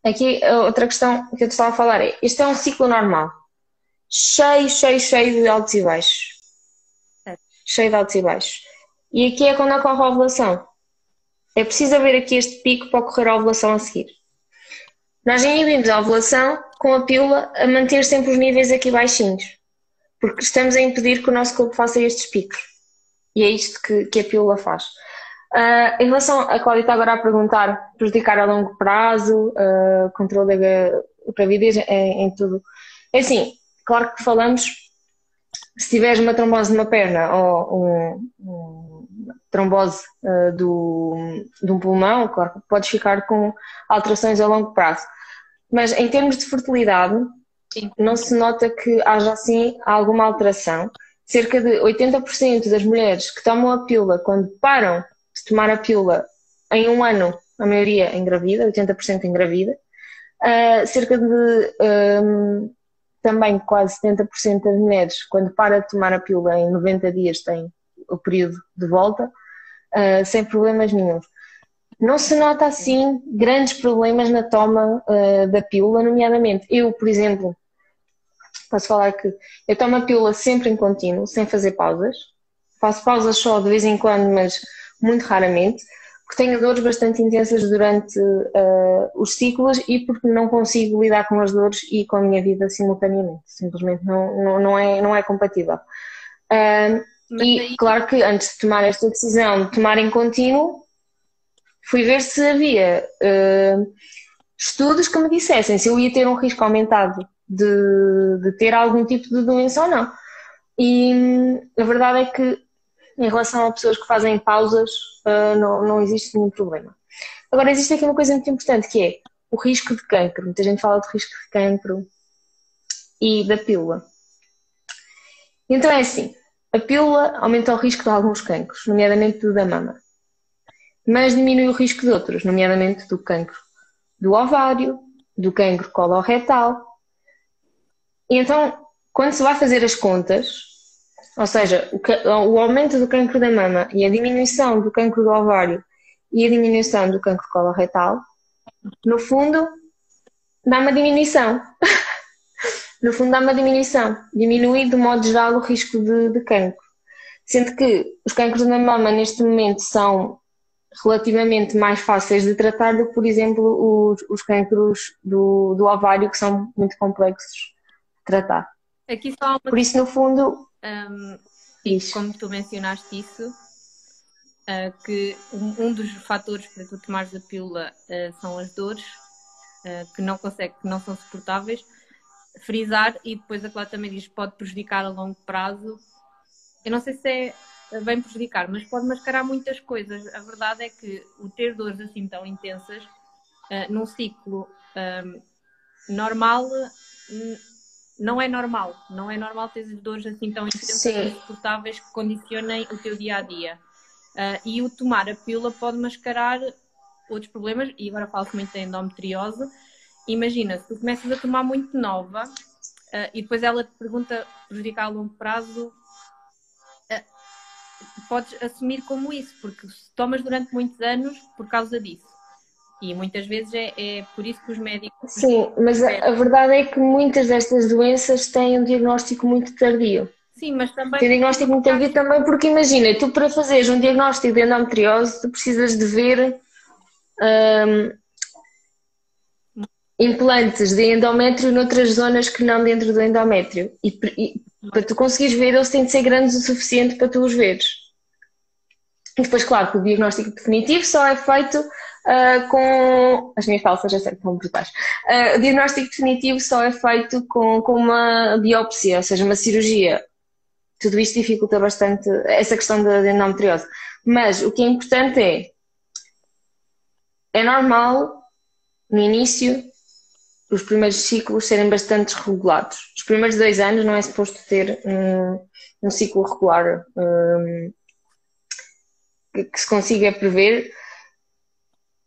Aqui outra questão que eu te estava a falar é, este é um ciclo normal, cheio, cheio, cheio de altos e baixos. Cheio de altos e baixos. E aqui é quando ocorre a ovulação. É preciso haver aqui este pico para ocorrer a ovulação a seguir. Nós inibimos a ovulação com a pílula a manter sempre os níveis aqui baixinhos, porque estamos a impedir que o nosso corpo faça estes picos. E é isto que, que a pílula faz. Uh, em relação a Cláudia está agora a perguntar, prejudicar a longo prazo, uh, controle da gravidez em, em, tudo. É assim, claro que falamos, se tiveres uma trombose numa perna ou um, um trombose uh, do, de um pulmão, claro que podes ficar com alterações a longo prazo. Mas em termos de fertilidade, Sim. não se nota que haja assim alguma alteração. Cerca de 80% das mulheres que tomam a pílula quando param de tomar a pílula em um ano, a maioria engravida, 80% engravida, uh, cerca de um, também quase 70% das mulheres, quando para de tomar a pílula em 90 dias, têm o período de volta, uh, sem problemas nenhum. Não se nota assim grandes problemas na toma uh, da pílula, nomeadamente eu, por exemplo, posso falar que eu tomo a pílula sempre em contínuo, sem fazer pausas. Faço pausas só de vez em quando, mas muito raramente, porque tenho dores bastante intensas durante uh, os ciclos e porque não consigo lidar com as dores e com a minha vida simultaneamente. Simplesmente não, não, não, é, não é compatível. Uh, e aí... claro que antes de tomar esta decisão de tomar em contínuo, fui ver se havia uh, estudos que me dissessem se eu ia ter um risco aumentado de, de ter algum tipo de doença ou não. E a verdade é que em relação a pessoas que fazem pausas, uh, não, não existe nenhum problema. Agora, existe aqui uma coisa muito importante que é o risco de cancro. Muita gente fala de risco de cancro e da pílula. Então é assim, a pílula aumenta o risco de alguns cancros, nomeadamente do da mama, mas diminui o risco de outros, nomeadamente do cancro do ovário, do cancro coloretal. E então, quando se vai fazer as contas, ou seja, o, aumento do cancro da mama e a diminuição do cancro do ovário e a diminuição do cancro coloretal, no fundo, dá uma diminuição. no fundo, dá uma diminuição. Diminui, de modo geral, o risco de, de cancro. Sendo que os cancros da mama, neste momento, são relativamente mais fáceis de tratar do que, por exemplo, os, os cancros do, do ovário, que são muito complexos de tratar. Aqui só uma... Por isso, no fundo, um, e como tu mencionaste isso, uh, que um, um, dos fatores para tu tomares a pílula uh, são as dores, uh, que não consegue, que não são suportáveis. Frisar, e depois a Cláudia também diz pode prejudicar a longo prazo. Eu não sei se é bem prejudicar, mas pode mascarar muitas coisas. A verdade é que o ter dores assim tão intensas num ciclo um, normal não é normal. Não é normal ter dores assim tão intensas e insuportáveis que condicionem o teu dia a dia. Uh, e o tomar a pílula pode mascarar outros problemas, e agora falo-se muito da endometriose. Imagina, se tu começas a tomar muito nova uh, e depois ela te pergunta prejudicar a longo prazo, uh, podes assumir como isso, porque se tomas durante muitos anos por causa disso. E muitas vezes é, é por isso que os médicos. Sim, mas a, a, verdade é que muitas destas doenças têm um diagnóstico muito tardio. Sim, mas também. Tem um diagnóstico muito tardio também, porque imagina, tu para fazeres um diagnóstico de endometriose, tu precisas de ver um, implantes de endométrio noutras zonas que não dentro do endométrio. E, e para tu conseguires ver, eles têm de ser grandes o suficiente para tu os veres. E depois, claro, que o diagnóstico definitivo só é feito uh, com. As minhas calças já sei que estão brutais. Uh, o diagnóstico definitivo só é feito com, com uma biópsia, ou seja, uma cirurgia. Tudo isto dificulta bastante essa questão da endometriose. Mas o que é importante é. É normal, no início, os primeiros ciclos serem bastante regulados. Os primeiros dois anos não é suposto ter um, um ciclo regular um, que, se consiga prever,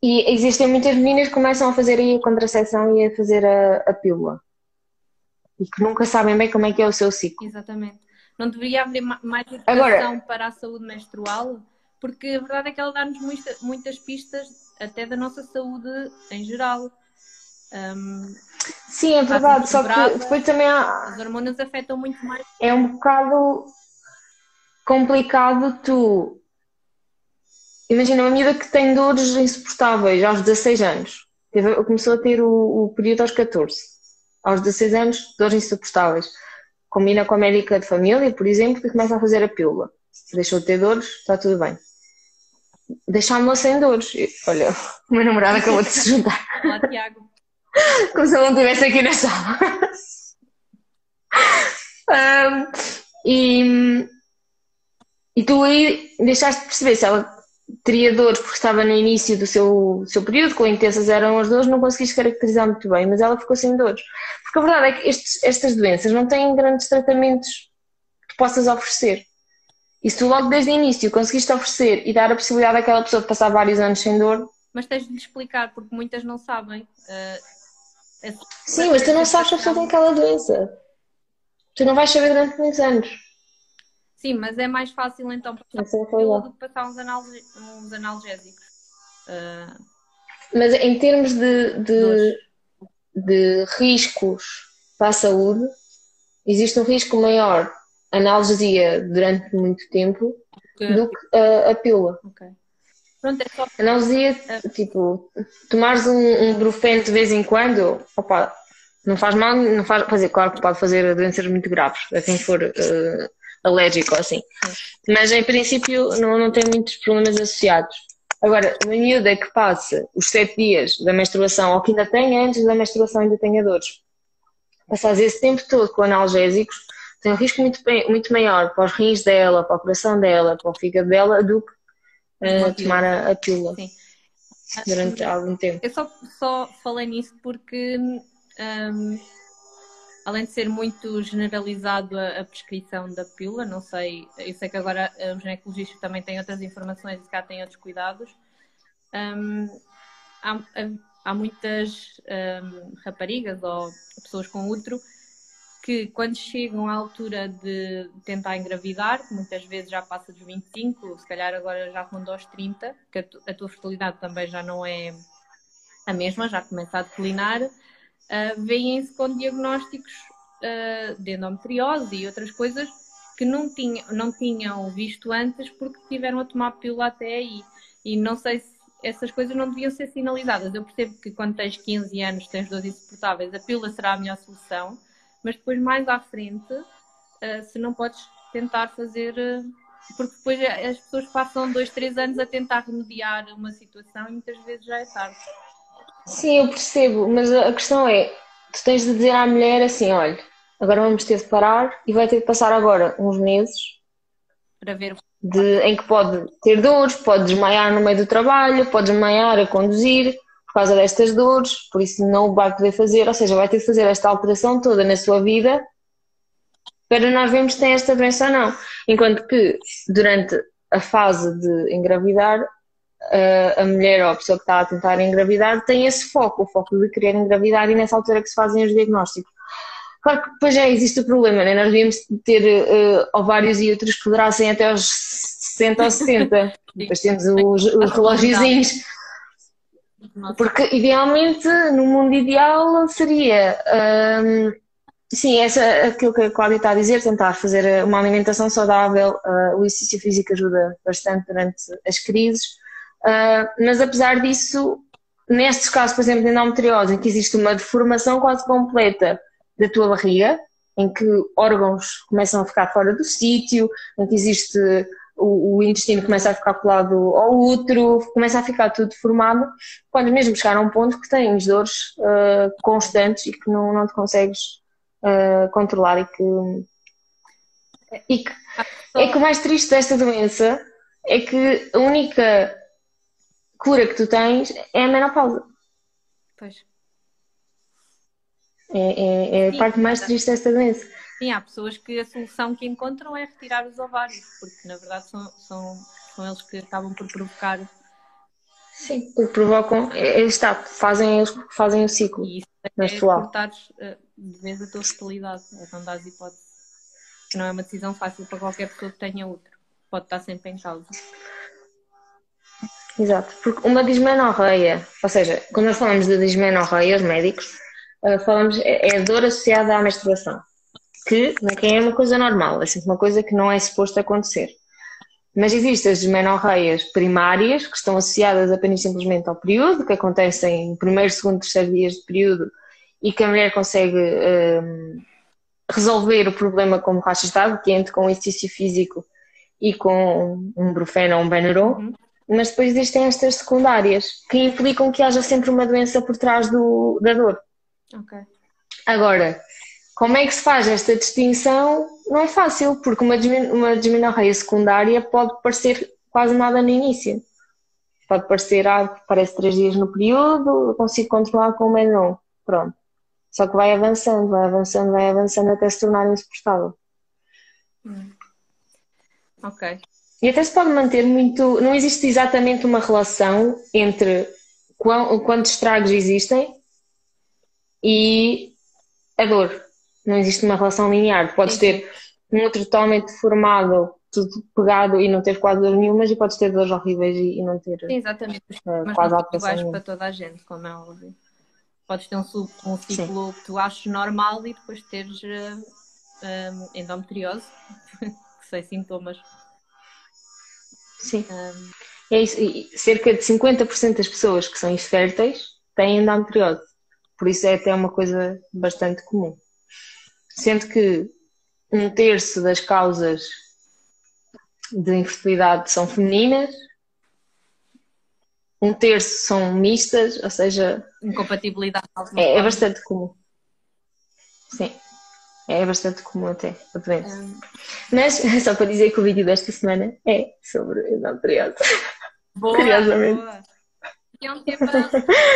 e existem muitas meninas que começam a fazer aí a contracepção e a fazer a, a pílula. E que nunca sabem bem como é que é o seu ciclo. Exatamente. Não deveria haver mais educação Agora, para a saúde menstrual? Porque a verdade é que ela dá-nos muita, muitas pistas até da nossa saúde em geral. Um, Sim, é verdade, só que depois também há... As hormonas afetam muito mais. É um bocado complicado tu Imagina uma miúda que tem dores insuportáveis aos 16 anos. Começou a ter o, o período aos 14. Aos 16 anos, dores insuportáveis. Combina com a médica de família, por exemplo, e começa a fazer a pílula. Deixou de ter dores, está tudo bem. deixar-me sem dores. Olha, o meu namorado acabou de se juntar. Olá, Tiago. Como se ele não estivesse aqui na sala. Um, e, e tu aí deixaste de perceber se ela teria dores porque estava no início do seu, seu período, quão intensas eram as dores, não conseguiste caracterizar muito bem, mas ela ficou sem dores. Porque a verdade é que estes, estas doenças não têm grandes tratamentos que possas oferecer. E se tu logo desde o início conseguiste oferecer e dar a possibilidade àquela pessoa de passar vários anos sem dor. Mas tens de explicar, porque muitas não sabem. Uh, Sim, mas tu não sabes a pessoa tem aquela doença. Tu não vais saber durante muitos anos. Sim, mas é mais fácil então passar do que passar uns, uns analgésicos. Uh... Mas em termos de, de, de riscos para a saúde, existe um risco maior analgesia durante muito tempo okay. do que a, a pílula. Okay. Pronto, é só... Analgesia, tipo, tomares um, um brufeno de vez em quando, opa, não faz mal, não faz, fazer, claro que pode fazer doenças muito graves, a quem for uh, alérgico assim. Mas em princípio não, não tem muitos problemas associados. Agora, uma miúda que passa os sete dias da menstruação ou que ainda tem antes da menstruação ainda tenha dores, passar esse tempo todo com analgésicos, tem um risco muito, muito maior para os rins dela, para o coração dela, para o fígado dela, do que uh, tomar a, a pílula Sim. durante algum tempo. Eu só, só falei nisso porque um, além de ser muito generalizado a, a, prescrição da pílula, não sei, eu sei que agora os ginecologistas também têm outras informações e cá têm outros cuidados. Um, há, há, muitas um, raparigas ou pessoas com útero que quando chegam à altura de tentar engravidar, muitas vezes já passa dos 25, se calhar agora já ronda aos 30, que a, tu, a tua fertilidade também já não é a mesma, já começa a declinar uh, vêm-se com diagnósticos uh, de endometriose e outras coisas que não, tinha, não tinham visto antes porque tiveram a tomar pílula até aí. E não sei se essas coisas não deviam ser sinalizadas. Eu percebo que quando tens 15 anos, tens dores insuportáveis, a pílula será a melhor solução, mas depois mais à frente, uh, se não podes tentar fazer. porque depois as pessoas passam dois, três anos a tentar remediar uma situação e muitas vezes já é tarde. Sim, eu percebo, mas a questão é, tu tens de dizer à mulher assim, olha, agora vamos ter de parar e vai ter de passar agora uns meses para ver de, em que pode ter dores, pode desmaiar no meio do trabalho, pode desmaiar a conduzir por causa destas dores, por isso não vai poder fazer, ou seja, vai ter de fazer esta alteração toda na sua vida para nós vermos se tem esta doença ou não. Enquanto que durante a fase de engravidar a mulher ou a pessoa que está a tentar engravidar tem esse foco, o foco de querer engravidar e nessa altura que se fazem os diagnósticos. Claro que depois já existe o problema, né? nós devíamos ter uh, ovários e outros que durassem até aos 60 ou 70. depois temos os, os Porque idealmente, no mundo ideal, seria um, sim, essa, aquilo que a Cláudia está a dizer, tentar fazer uma alimentação saudável, uh, o exercício físico ajuda bastante durante as crises. Uh, mas apesar disso, nestes casos, por exemplo, de endometriose, em que existe uma deformação quase completa da tua barriga, em que órgãos começam a ficar fora do sítio, em que existe o, o, intestino começa a ficar colado ao útero, começa a ficar tudo deformado, pode mesmo chegar a um ponto que tens dores uh, constantes e que não, não te consegues uh, controlar e que, e que é que o mais triste desta doença é que a única cura que tu tens é a menopausa. Pois. É, é, é Sim, a parte mais triste desta doença. Sim, há pessoas que a solução que encontram é retirar os ovários, porque na verdade são, são, são eles que acabam por provocar. Sim, porque provocam, é, é está, fazem que fazem o ciclo e isso é menstrual. cortares uh, de vez a tua fertilidade, é não dás hipótese. Não é uma decisão fácil para qualquer pessoa que tenha outro, pode estar sempre em causa. Exato, porque uma dismenorreia, ou seja, quando nós falamos de dismenorreia, os médicos, uh, falamos, é, é dor associada à menstruação, que quem é uma coisa normal, é sempre uma coisa que não é suposto acontecer. Mas existem as dismenorreias primárias, que estão associadas apenas simplesmente ao período, que acontecem em primeiro, segundo, terceiro dias de período, e que a mulher consegue um, resolver o problema como racha estado, que é com exercício físico e com um brufeno ou um Benuron. Uhum mas depois existem estas secundárias que implicam que haja sempre uma doença por trás do, da dor. Ok. Agora, como é que se faz esta distinção? Não é fácil, porque uma, uma disminorreia secundária pode parecer quase nada no início. Pode parecer, ah, parece três dias no período, eu consigo controlar com o Menon. Pronto. Só que vai avançando, vai avançando, vai avançando até se tornar insuportável. Hum. Ok. E até se pode manter muito. Não existe exatamente uma relação entre quantos estragos existem e a dor. Não existe uma relação linear. Podes ter um outro totalmente deformado, tudo pegado e não ter quase dor nenhuma, e podes ter dores horríveis e, e não ter Sim, exatamente. Uh, Mas quase não para toda a gente, como é óbvio. Podes ter um, um ciclo Sim. que tu achas normal e depois teres uh, um, endometriose, sem sintomas. Sim. Um, é isso. E cerca de 50% das pessoas que são inférteis têm endometriose. Por isso é até uma coisa bastante comum. Sendo que um terço das causas de infertilidade são femininas, um terço são mistas, ou seja. Incompatibilidade. É, é bastante comum. Sim. É bastante comum até a doença. Um... Mas só para dizer que o vídeo desta semana é sobre endometriose. Boa, Curiosamente. Boa. É um tema,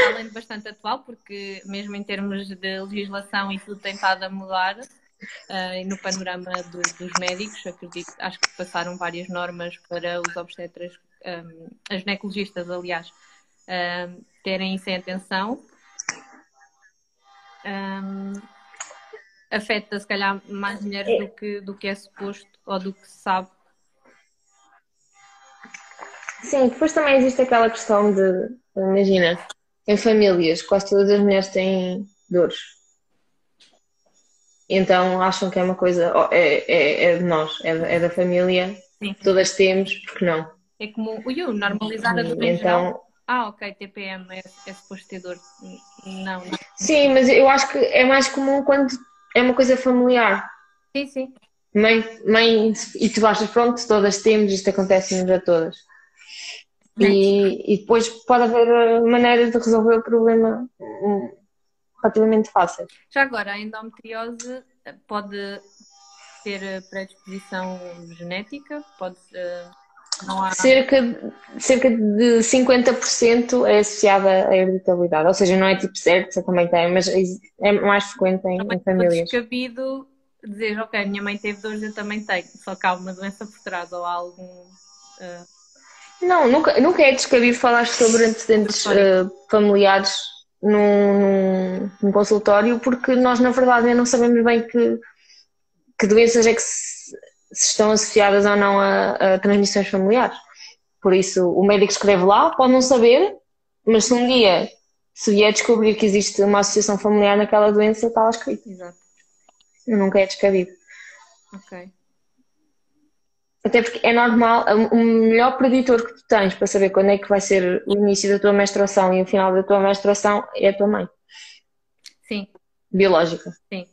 além de bastante atual, porque mesmo em termos de legislação e tudo tem estado a mudar, uh, no panorama do, dos médicos, acredito, acho que passaram várias normas para os obstetras, um, as ginecologistas, aliás, um, terem isso em atenção. Um, afeta, se calhar, mais mulheres do que, do que é suposto ou do que se sabe. Sim, depois também existe aquela questão de, imagina, em famílias, quase todas as mulheres têm dores. Então acham que é uma coisa, é, é, é de nós, é, é da família, Sim. todas temos, porque não? É como o you, normalizar a dor então, Ah, ok, TPM é, é suposto ter dor. Não, não. Sim, mas eu acho que é mais comum quando é uma coisa familiar. Sim, sim. Mãe, mãe, e tu achas, pronto, todas temos, isto acontece-nos a todas. E, e, depois pode haver maneiras de resolver o problema hum, relativamente fáceis. Já agora, a endometriose pode ter predisposição genética? Pode, não há... cerca, cerca de 50% é associada à hereditabilidade, ou seja, não é tipo certo, você também tem, mas é mais frequente em, em famílias. É descabido dizer, ok, minha mãe teve dores, eu também tenho, só que há uma doença por trás ou há algum. Uh... Não, nunca, nunca é descabido falar sobre antecedentes uh, familiares num, num, num, consultório, porque nós, na verdade, não sabemos bem que, que doenças é que se, se estão associadas ou não a, a, transmissões familiares. Por isso, o médico escreve lá, pode não saber, mas se um dia se vier descobrir que existe uma associação familiar naquela doença, está lá escrito. Exato. Nunca é descabido. Ok. Até porque é normal, o melhor preditor que tu tens para saber quando é que vai ser o início da tua menstruação e o final da tua menstruação é a tua mãe. Sim. Biológica. Sim.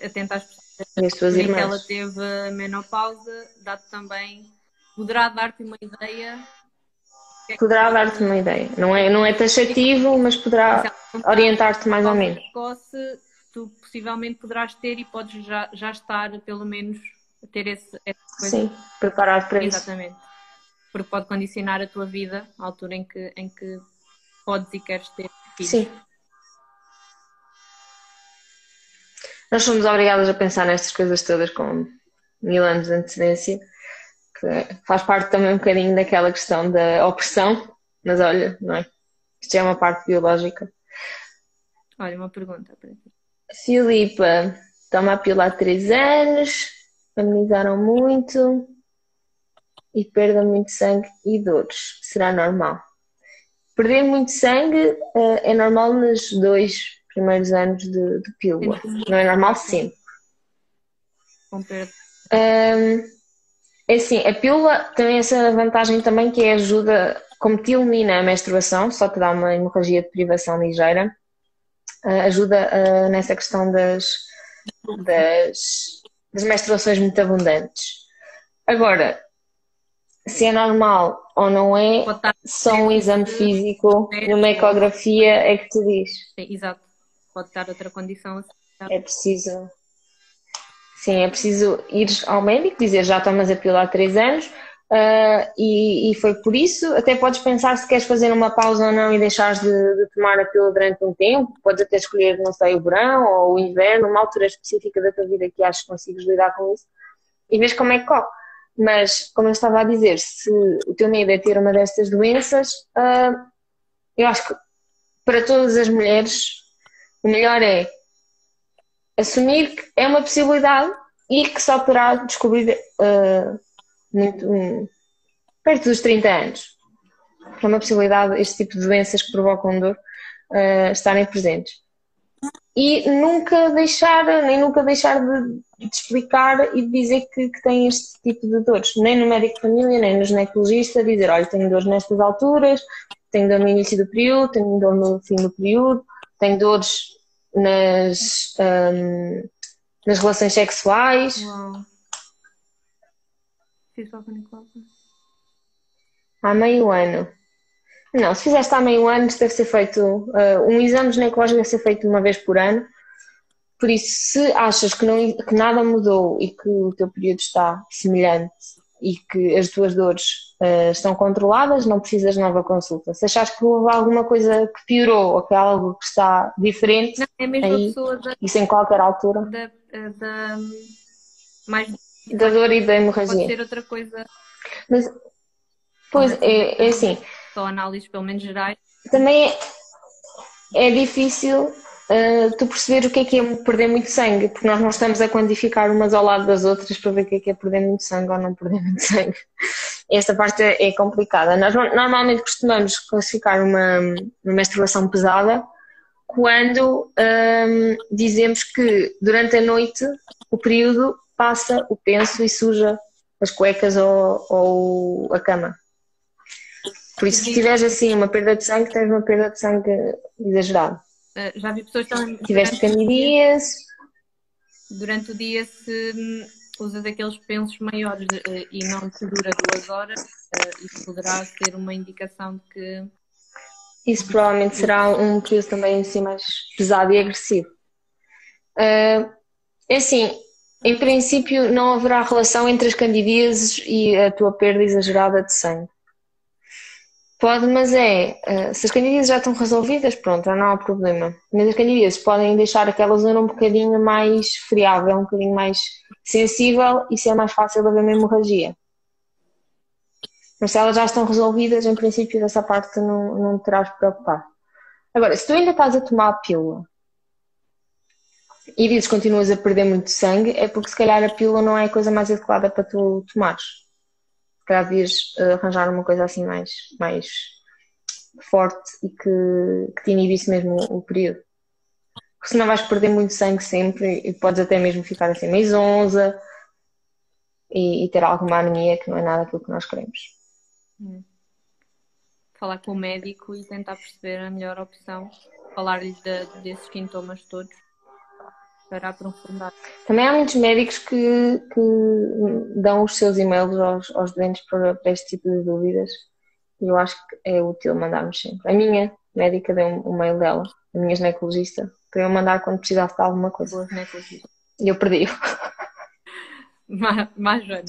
Atenta às as tuas irmãs. ela teve menopausa, dá-te também, poderá dar-te uma ideia. Poderá dar-te uma ideia. Não é, não é taxativo, mas poderá orientar-te mais ou menos. Precoce, tu possivelmente poderás ter e podes já, já estar, pelo menos, ter esse, essa coisa. Sim, preparado para isso. Exatamente. Porque pode condicionar a tua vida, à altura em que, em que podes e queres ter filhos. Sim. Nós somos obrigadas a pensar nestas coisas todas com mil anos de antecedência, que faz parte também um bocadinho daquela questão da opressão, mas olha, não é? Isto é uma parte biológica. Olha, uma pergunta para ti. Filipa, toma a pílula há 3 anos, amenizaram muito e perda muito sangue e dores. Será normal? Perder muito sangue uh, é normal nos dois primeiros anos de, de pílula. Não é normal sempre. Um, é assim, a pílula tem essa vantagem também que é ajuda, como te elimina a menstruação, só te dá uma hemorragia de privação ligeira, uh, ajuda uh, nessa questão das, das, das menstruações muito abundantes. Agora, se é normal ou não é, só um exame físico, numa ecografia é que te diz. Sim, exato. Pode estar outra condição. É preciso. Sim, é preciso ir ao médico, dizer já tomas a pílula há 3 anos, Uh, e, e, foi por isso, até podes pensar se queres fazer uma pausa ou não e deixares de, de, tomar a pílula durante um tempo, podes até escolher, não sei, o verão ou o inverno, uma altura específica da tua vida que achas que consigas lidar com isso e vês como é que corre. Mas, como eu estava a dizer, se o teu medo é ter uma destas doenças, uh, eu acho que para todas as mulheres o melhor é assumir que é uma possibilidade e que só poderá descobrir uh, muito, um, perto dos 30 anos. É uma possibilidade este tipo de doenças que provocam dor uh, estarem presentes. E nunca deixar, nem nunca deixar de, de explicar e de dizer que, que, tem este tipo de dores, nem no médico de família, nem no ginecologista, dizer, olha, tenho dores nestas alturas, tenho dor no início do período, tenho dor no fim do período, tenho dores nas, um, nas relações sexuais. Uau. Há meio ano. Não, se fizeste há meio ano, deve ser feito. Uh, um exame ginecológico deve ser feito uma vez por ano. Por isso, se achas que, não, que nada mudou e que o teu período está semelhante e que as tuas dores uh, estão controladas, não precisas de nova consulta. Se achas que houve alguma coisa que piorou ou que é algo que está diferente, não, é mesmo aí, da, isso em qualquer altura. Da, da, mais da dor e da hemorragia. Pode ser outra coisa. Mas, pois, é, é assim. Só análises, pelo menos gerais. Também é, é difícil uh, tu perceber o que é que é perder muito sangue, porque nós não estamos a quantificar umas ao lado das outras para ver o que é que é perder muito sangue ou não perder muito sangue. Esta parte é complicada. Nós normalmente costumamos classificar uma, uma menstruação pesada quando um, dizemos que durante a noite o período passa o penso e suja as cuecas ou, ou a cama. Por isso, se tiveres assim uma perda de sangue, tens uma perda de sangue exagerada. Uh, já vi pessoas que estão. Tiveste canidíase. Durante o dia, se hum, usas aqueles pensos maiores uh, e não te dura duas horas, uh, isso poderá ser uma indicação de que. Isso provavelmente será um período também assim mais pesado e agressivo. É assim, em princípio, não haverá relação entre as candidíases e a tua perda exagerada de sangue. Pode, mas é, eh, se as candidíases já estão resolvidas, pronto, não há problema. Mas as candidíases podem deixar aquela zona um bocadinho mais friável, um bocadinho mais sensível e ser mais fácil haver uma hemorragia. Mas se elas já estão resolvidas, em princípio, dessa parte não, não terás de preocupar. Agora, se tu ainda estás a tomar a pílula e dizes continuas a perder muito sangue, é porque se calhar a pílula não é a coisa mais adequada para tu tomares. Se calhar devias eh, arranjar uma coisa assim mais, mais forte e que, que te inibisse mesmo o, período. Porque senão vais perder muito sangue sempre e podes até mesmo ficar assim meio zonza e, e ter alguma anemia que não é nada aquilo que nós queremos. Hum. Falar com o médico e tentar perceber a melhor opção, falar-lhe de, desses sintomas todos para aprofundar. Também há muitos médicos que, que dão os seus e-mails aos, aos doentes para, para este tipo de dúvidas e eu acho que é útil mandarmos sempre. A minha médica deu um, um mail dela, a minha ginecologista, para eu mandar quando precisasse de alguma coisa. Boa ginecologista. E eu perdi-o. Mais Joana.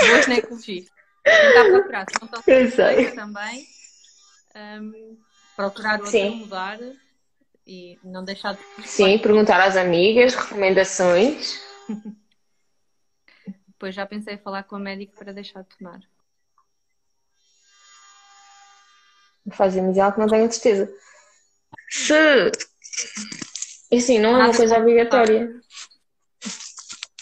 Boa ginecologista. Tentar procurar, se não está também. Um, procurar outra Sim. mudar e não deixar de. Sim, perguntar às amigas, recomendações. Depois já pensei em falar com o médico para deixar de tomar. Fazemos algo que não tenho certeza. Se. Assim, não é uma coisa obrigatória.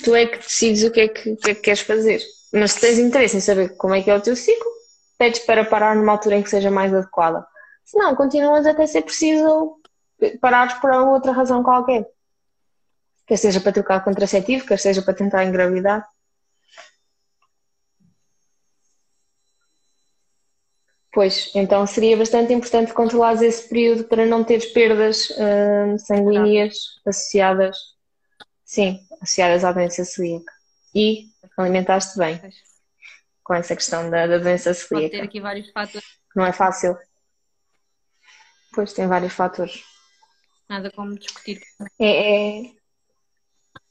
Tu é que decides o que é que, o que, é que queres fazer. Mas se tens interesse em saber como é que é o teu ciclo, pedes para parar numa altura em que seja mais adequada. Se não, continuas até ser preciso parados por outra razão qualquer. Quer seja para trocar contraceptivo, quer seja para tentar engravidar. Pois, então seria bastante importante controlar esse período para não teres perdas uh, sanguíneas associadas, sim, associadas à doença celíaca. E alimentaste bem. com essa questão da, da doença Pode celíaca. ter aqui vários fatores, Não é fácil. Pois tem vários fatores. Nada como discutir. É, é-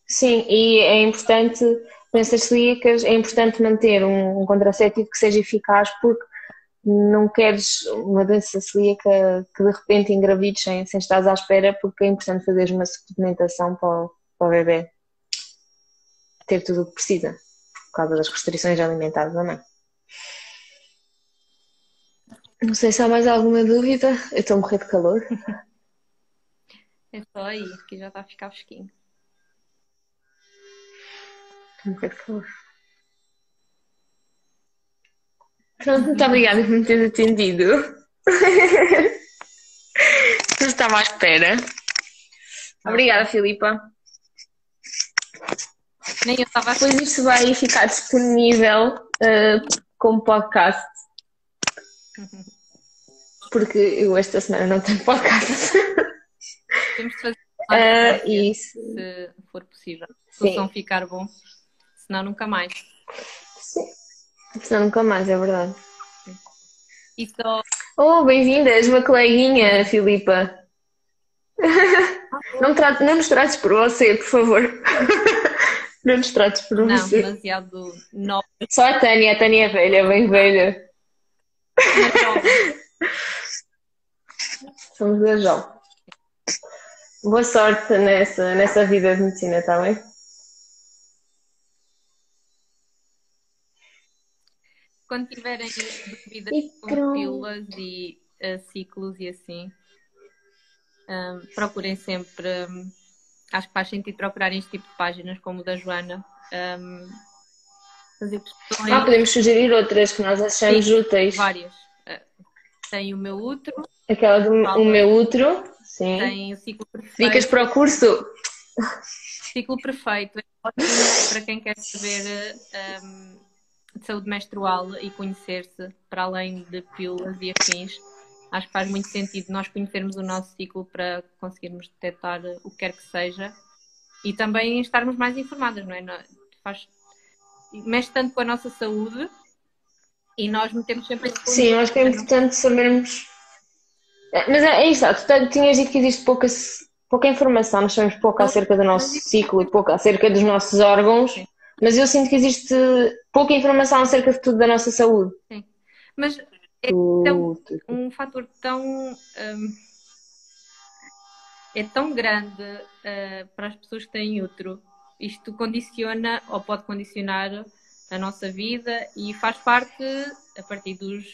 Sim, e é importante, doenças celíacas, é importante manter um, contraceptivo que seja eficaz porque não queres uma doença celíaca que de repente engravides sem, sem estares à espera porque é importante fazer uma suplementação para o, para o bebê ter tudo o que precisa por causa das restrições alimentares da mãe. Não sei se há mais alguma dúvida. Eu estou a morrer de calor. É só aí, que já está a ficar fresquinho. Morrer de calor. Pronto, muito obrigada por me teres atendido. Não estava à espera. Obrigada, Filipa. Nem eu estava a Depois isto vai ficar disponível uh, como podcast. Porque eu esta semana não tenho podcast. Temos de fazer Uh, isso. se for possível. Se o som ficar bom, senão nunca mais. Sim. Senão nunca mais, é verdade. E só Oh, bem-vindas, uma coleguinha, Filipa. Não, trate, não nos trates por você, por favor. Não nos trates por não, você. demasiado nova. Só a Tânia, a Tânia é velha, bem velha. Somos duas jovens. Boa sorte nessa, nessa vida de medicina, está bem? Quando tiverem dúvidas com pílulas e eh, ciclos e assim, hum, procurem sempre. hum, acho que faz sentido procurarem este tipo de páginas, como o da Joana. hum, fazer questões. Ah, podemos sugerir outras que nós achamos úteis. várias. Eh, tem o meu útero, Aquela do o meu útero, sim. tem o ciclo perfeito. Dicas para o curso. Ciclo perfeito é ótimo para quem quer saber eh, hum, de saúde menstrual e conhecer-se para além de pílulas e afins. Acho que faz muito sentido nós conhecermos o nosso ciclo para conseguirmos detectar o que quer que seja e também estarmos mais informadas, não é? Não- Faz, mexe tanto com a nossa saúde e nós metemos sempre em Sim, eu acho que é importante sabermos. É, Mas é, é isso, tu tinhas dito que existe pouca, pouca informação, nós sabemos pouco acerca do nosso ciclo e pouco acerca dos nossos órgãos, Sim. mas eu sinto que existe pouca informação acerca de tudo da nossa saúde. Mas Tudo. um fator tão hum, é tão grande uh, para as pessoas que têm útero. Isto condiciona ou pode condicionar a nossa vida e faz parte a partir dos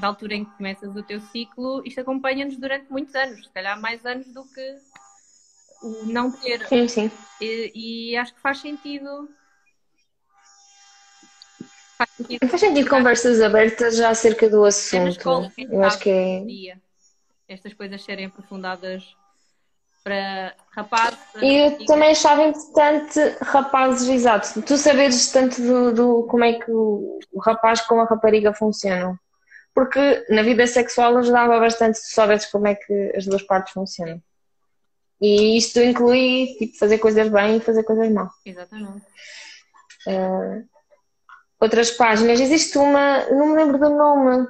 da altura em que começas o teu ciclo, isto acompanha-nos durante muitos anos, se calhar mais anos do que o não ter. Sim, sim. E, e acho que faz sentido. Faz sentido. Faz sentido conversas abertas já acerca do assunto. Eu acho que é. estas coisas serem aprofundadas para rapazes. E eu também achava importante, rapazes, exato, tu saberes tanto do, do- como é que o, o rapaz com a rapariga funcionam. Porque na vida sexual ajudava bastante se soubesses como é que as duas partes funcionam. E isto inclui tipo, fazer coisas bem e fazer coisas mal. Exatamente. Eh, outras páginas, existe uma, não me lembro do nome.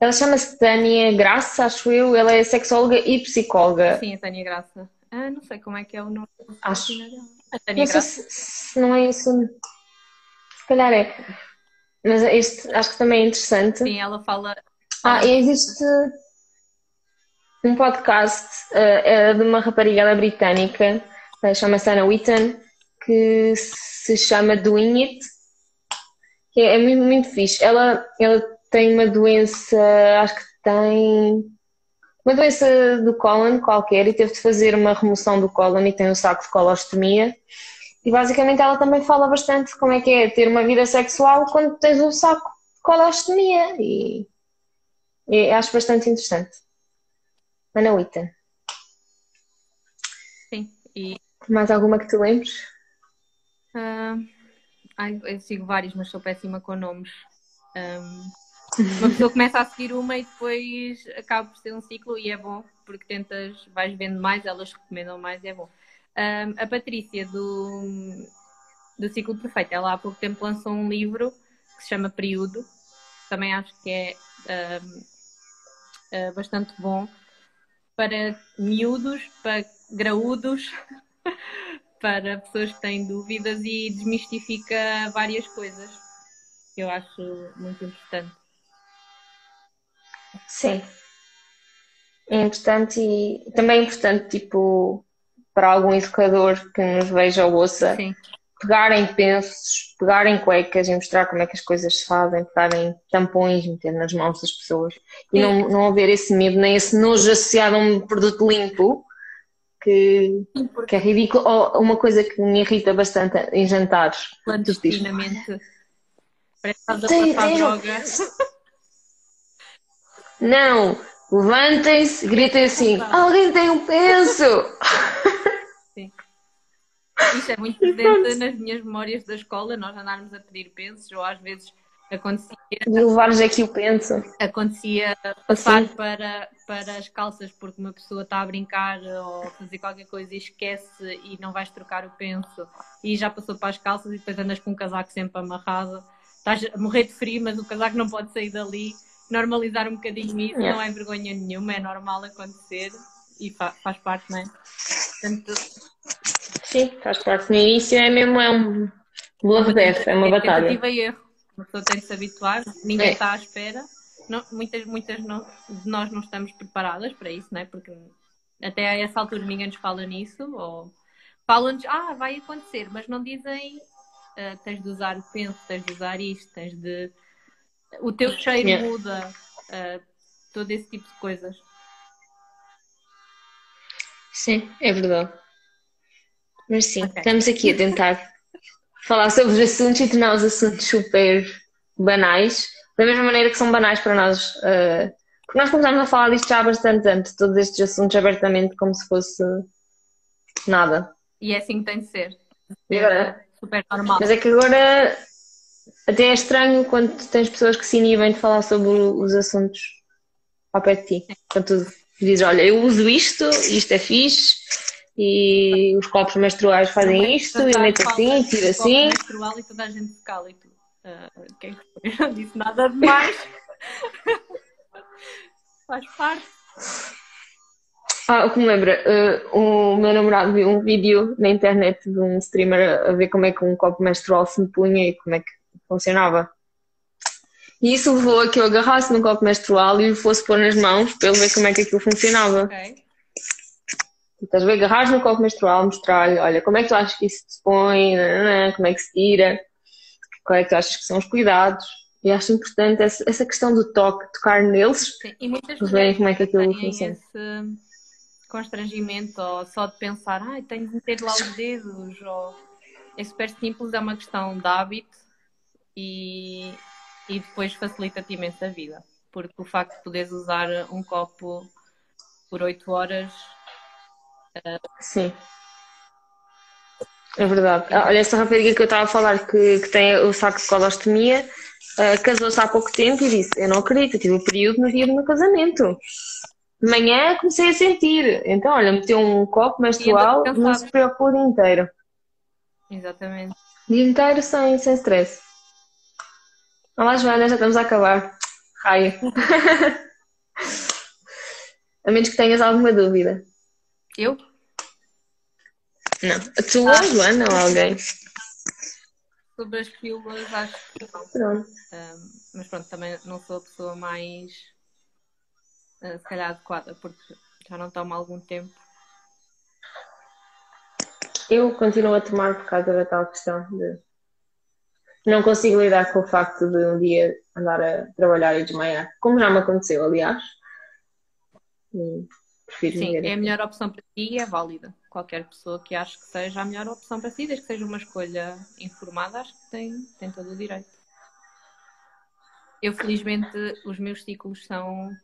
Ela chama-se Tânia Graça, acho eu. Ela é sexóloga e psicóloga. Sim, a Tânia Graça. Ah, não sei como é que é o nome Acho. A Tânia Não sei Graça. se, se não é isso. Se calhar é. Mas este acho que também é interessante. Sim, ela fala. Ah, e existe um podcast eh, de uma rapariga ela britânica, eh, chama-se Anna Wheaton, que se chama Doing It, que é, é muito, muito fixe. Ela, ela tem uma doença, acho que tem uma doença do cólon qualquer e teve de fazer uma remoção do cólon e tem um saco de colostomia. E basicamente ela também fala bastante como é que é ter uma vida sexual quando tens um saco de colostomia. E, e acho bastante interessante. Ana Wita. Sim. E Mais alguma que te lembres? ah, ai, eu sigo vários, mas sou péssima com nomes. Ahm, uma pessoa começa a seguir uma e depois acaba por ser um ciclo e é bom, porque tentas, vais vendo mais, elas recomendam mais e é bom. Ahm, a Patrícia do, do Ciclo Perfeito, ela há pouco tempo lançou um livro que se chama Período. Também acho que é um, uh, bastante bom para miúdos, para graúdos, para pessoas que têm dúvidas e desmistifica várias coisas que eu acho muito importante. Sim. É importante e também é importante, tipo, para algum educador que nos veja ou ouça, Sim. pegarem pensos, pegarem cuecas e mostrar como é que as coisas se fazem, pegarem tampões, meter nas mãos das pessoas e não, não haver esse medo nem esse nojo associado a um produto limpo que, que é ridículo. Ou uma coisa que me irrita bastante em jantares. Clandestinamente. Parece que estás a droga. Não, levantem-se, gritem assim: alguém tem um penso! Isso é muito presente nas minhas memórias da escola, nós andarmos a pedir pensos, ou às vezes acontecia. E levares aqui o penso. Acontecia passar assim. para, para as calças porque uma pessoa está a brincar ou fazer qualquer coisa e esquece e não vais trocar o penso e já passou para as calças e depois andas com um casaco sempre amarrado. Estás a morrer de frio, mas o casaco não pode sair dali normalizar um bocadinho isso, yeah. não é vergonha nenhuma, é normal acontecer e fa faz parte, não é? Portanto... Sim, faz parte. No início é mesmo é um death, é uma é batalha. Tentativa e erro. Uma pessoa tem de se habituar, ninguém é. está à espera. Não, muitas muitas não, de nós não estamos preparadas para isso, não é? Porque até a essa altura ninguém nos fala nisso, ou falam-nos, ah, vai acontecer, mas não dizem uh, tens de usar o penso, tens de usar isto, tens de o teu cheiro yeah. muda, uh, todo esse tipo de coisas. Sim, é verdade. Mas sim, okay. estamos aqui a tentar falar sobre os assuntos e tornar os assuntos super banais, da mesma maneira que são banais para nós. Uh, porque nós começamos a falar disto já há bastante tempo, todos estes assuntos abertamente, como se fosse nada. E é assim que tem de ser. agora, super normal. Mas é que agora até é estranho quando tens pessoas que se inibem de falar sobre os assuntos ao pé de ti. Quando tu dizes, olha, eu uso isto, isto é fixe, e os copos menstruais fazem isto, e eu meto assim, tiro assim. menstrual e toda a gente se cala e tu. Uh, quem Eu não disse nada demais. Faz parte. Ah, o que me lembra, uh, o meu namorado viu um vídeo na internet de um streamer a ver como é que um copo menstrual se punha e como é que funcionava. E isso levou a que eu agarrasse num copo menstrual e o fosse pôr nas mãos para ele ver como é que aquilo funcionava. Okay. Estás a ver, agarras no copo menstrual, mostrar-lhe, olha, como é que tu achas que isso se põe, como é que se tira, qual é que tu achas que são os cuidados. E acho importante essa, essa questão do toque, tocar neles, Sim, e muitas para verem como é que aquilo funciona. Esse constrangimento, ou só de pensar, ai, tenho de meter lá os dedos, ou é super simples, é uma questão de hábito e, e depois facilita-te imenso a vida. Porque o facto de poderes usar um copo por 8 horas. Sim. É verdade. Ah, olha, essa rapariga que eu estava a falar que, que tem o saco de colostomia uh, casou-se há pouco tempo e disse: Eu não acredito, tive um período no dia do meu casamento. De manhã comecei a sentir. Então, olha, meteu um copo menstrual e não se preocupou o dia inteiro. Exatamente. Dia inteiro sem, sem stress. Olá, Joana, já estamos a acabar. Raio. a menos que tenhas alguma dúvida. Eu? Não. A tua, ah. Joana, ou alguém? Sobre as pílulas, acho que não. Pronto. Um, mas pronto, também não sou a pessoa mais, uh, se calhar, adequada, porque já não tomo há algum tempo. Eu continuo a tomar por causa da tal questão de não consigo lidar com o facto de um dia andar a trabalhar e desmaiar, como já me aconteceu, aliás. Prefiro Sim, é a melhor opção para ti e é válida. Qualquer pessoa que ache que seja a melhor opção para si, desde que seja uma escolha informada, acho que tem, tem todo o direito. Eu, felizmente, os meus ciclos são,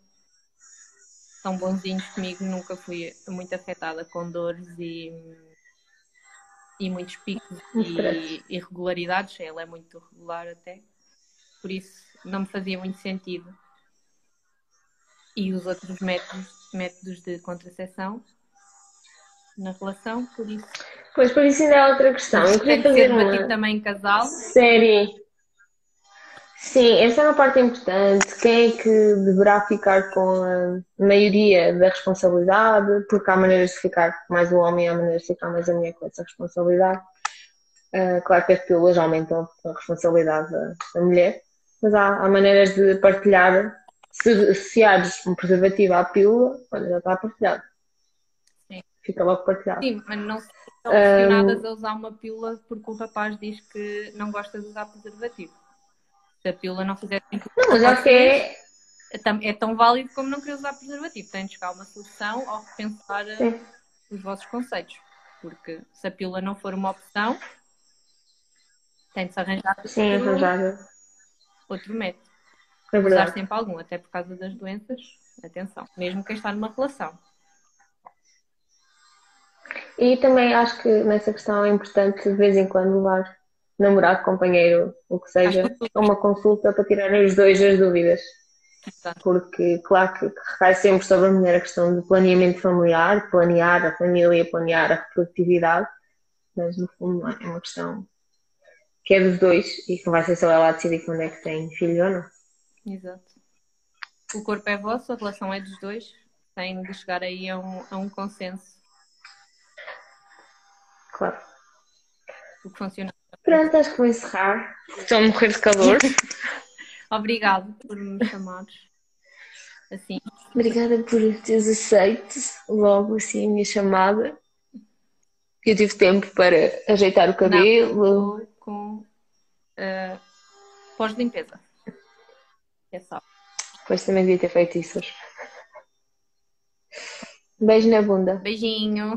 são bonzinhos comigo, nunca fui muito afetada com dores e e muitos picos e irregularidades. Ela é muito regular até. Por isso não me fazia muito sentido. E os outros métodos, métodos de contracepção na relação, por isso. Pois, por isso ainda é outra questão. Eu queria fazer uma também casal. Série. Sim, essa é uma parte importante. Quem é que deverá ficar com a maioria da responsabilidade? Porque há maneiras de ficar mais o homem, há maneiras de ficar mais a mulher com essa responsabilidade. Uh, claro que as pílulas aumentam a responsabilidade da, da mulher, mas há, há, maneiras de partilhar. Se associares um preservativo à pílula, olha, já está partilhado. Sim. Fica logo partilhado. Sim, mas não se estão pressionadas um... a usar uma pílula porque o rapaz diz que não gosta de usar preservativo. Se a pílula não fizer sentido. Não, mas já que é. É tão válido como não querer usar preservativo. Tem de chegar uma solução ou repensar Sim. os vossos conceitos. Porque se a pílula não for uma opção, tem de se arranjar, Sim, arranjar. outro método. É Usar sempre algum, até por causa das doenças. Atenção, mesmo quem está numa relação. E também acho que nessa questão é importante de vez em quando levar namorado, companheiro, o que seja, a uma consulta para tirarem os dois as dúvidas. Exato. Porque, claro que recai sempre sobre a mulher a questão do planeamento familiar, planear a família, planear a reprodutividade, mas no fundo é uma questão que é dos dois e que vai ser só ela a decidir quando é que tem filho ou não. Exato. O corpo é vosso, a relação é dos dois, tem de chegar aí a um, a um consenso. Claro. O que funciona. Pronto, acho que vou encerrar. Estou a morrer de calor. Obrigado por me chamares. Assim. Obrigada por teres aceito logo assim a minha chamada. Eu tive tempo para ajeitar o cabelo. Não, com uh, pós-limpeza. É só. Pois também devia ter feito isso hoje. Beijo na bunda. Beijinho.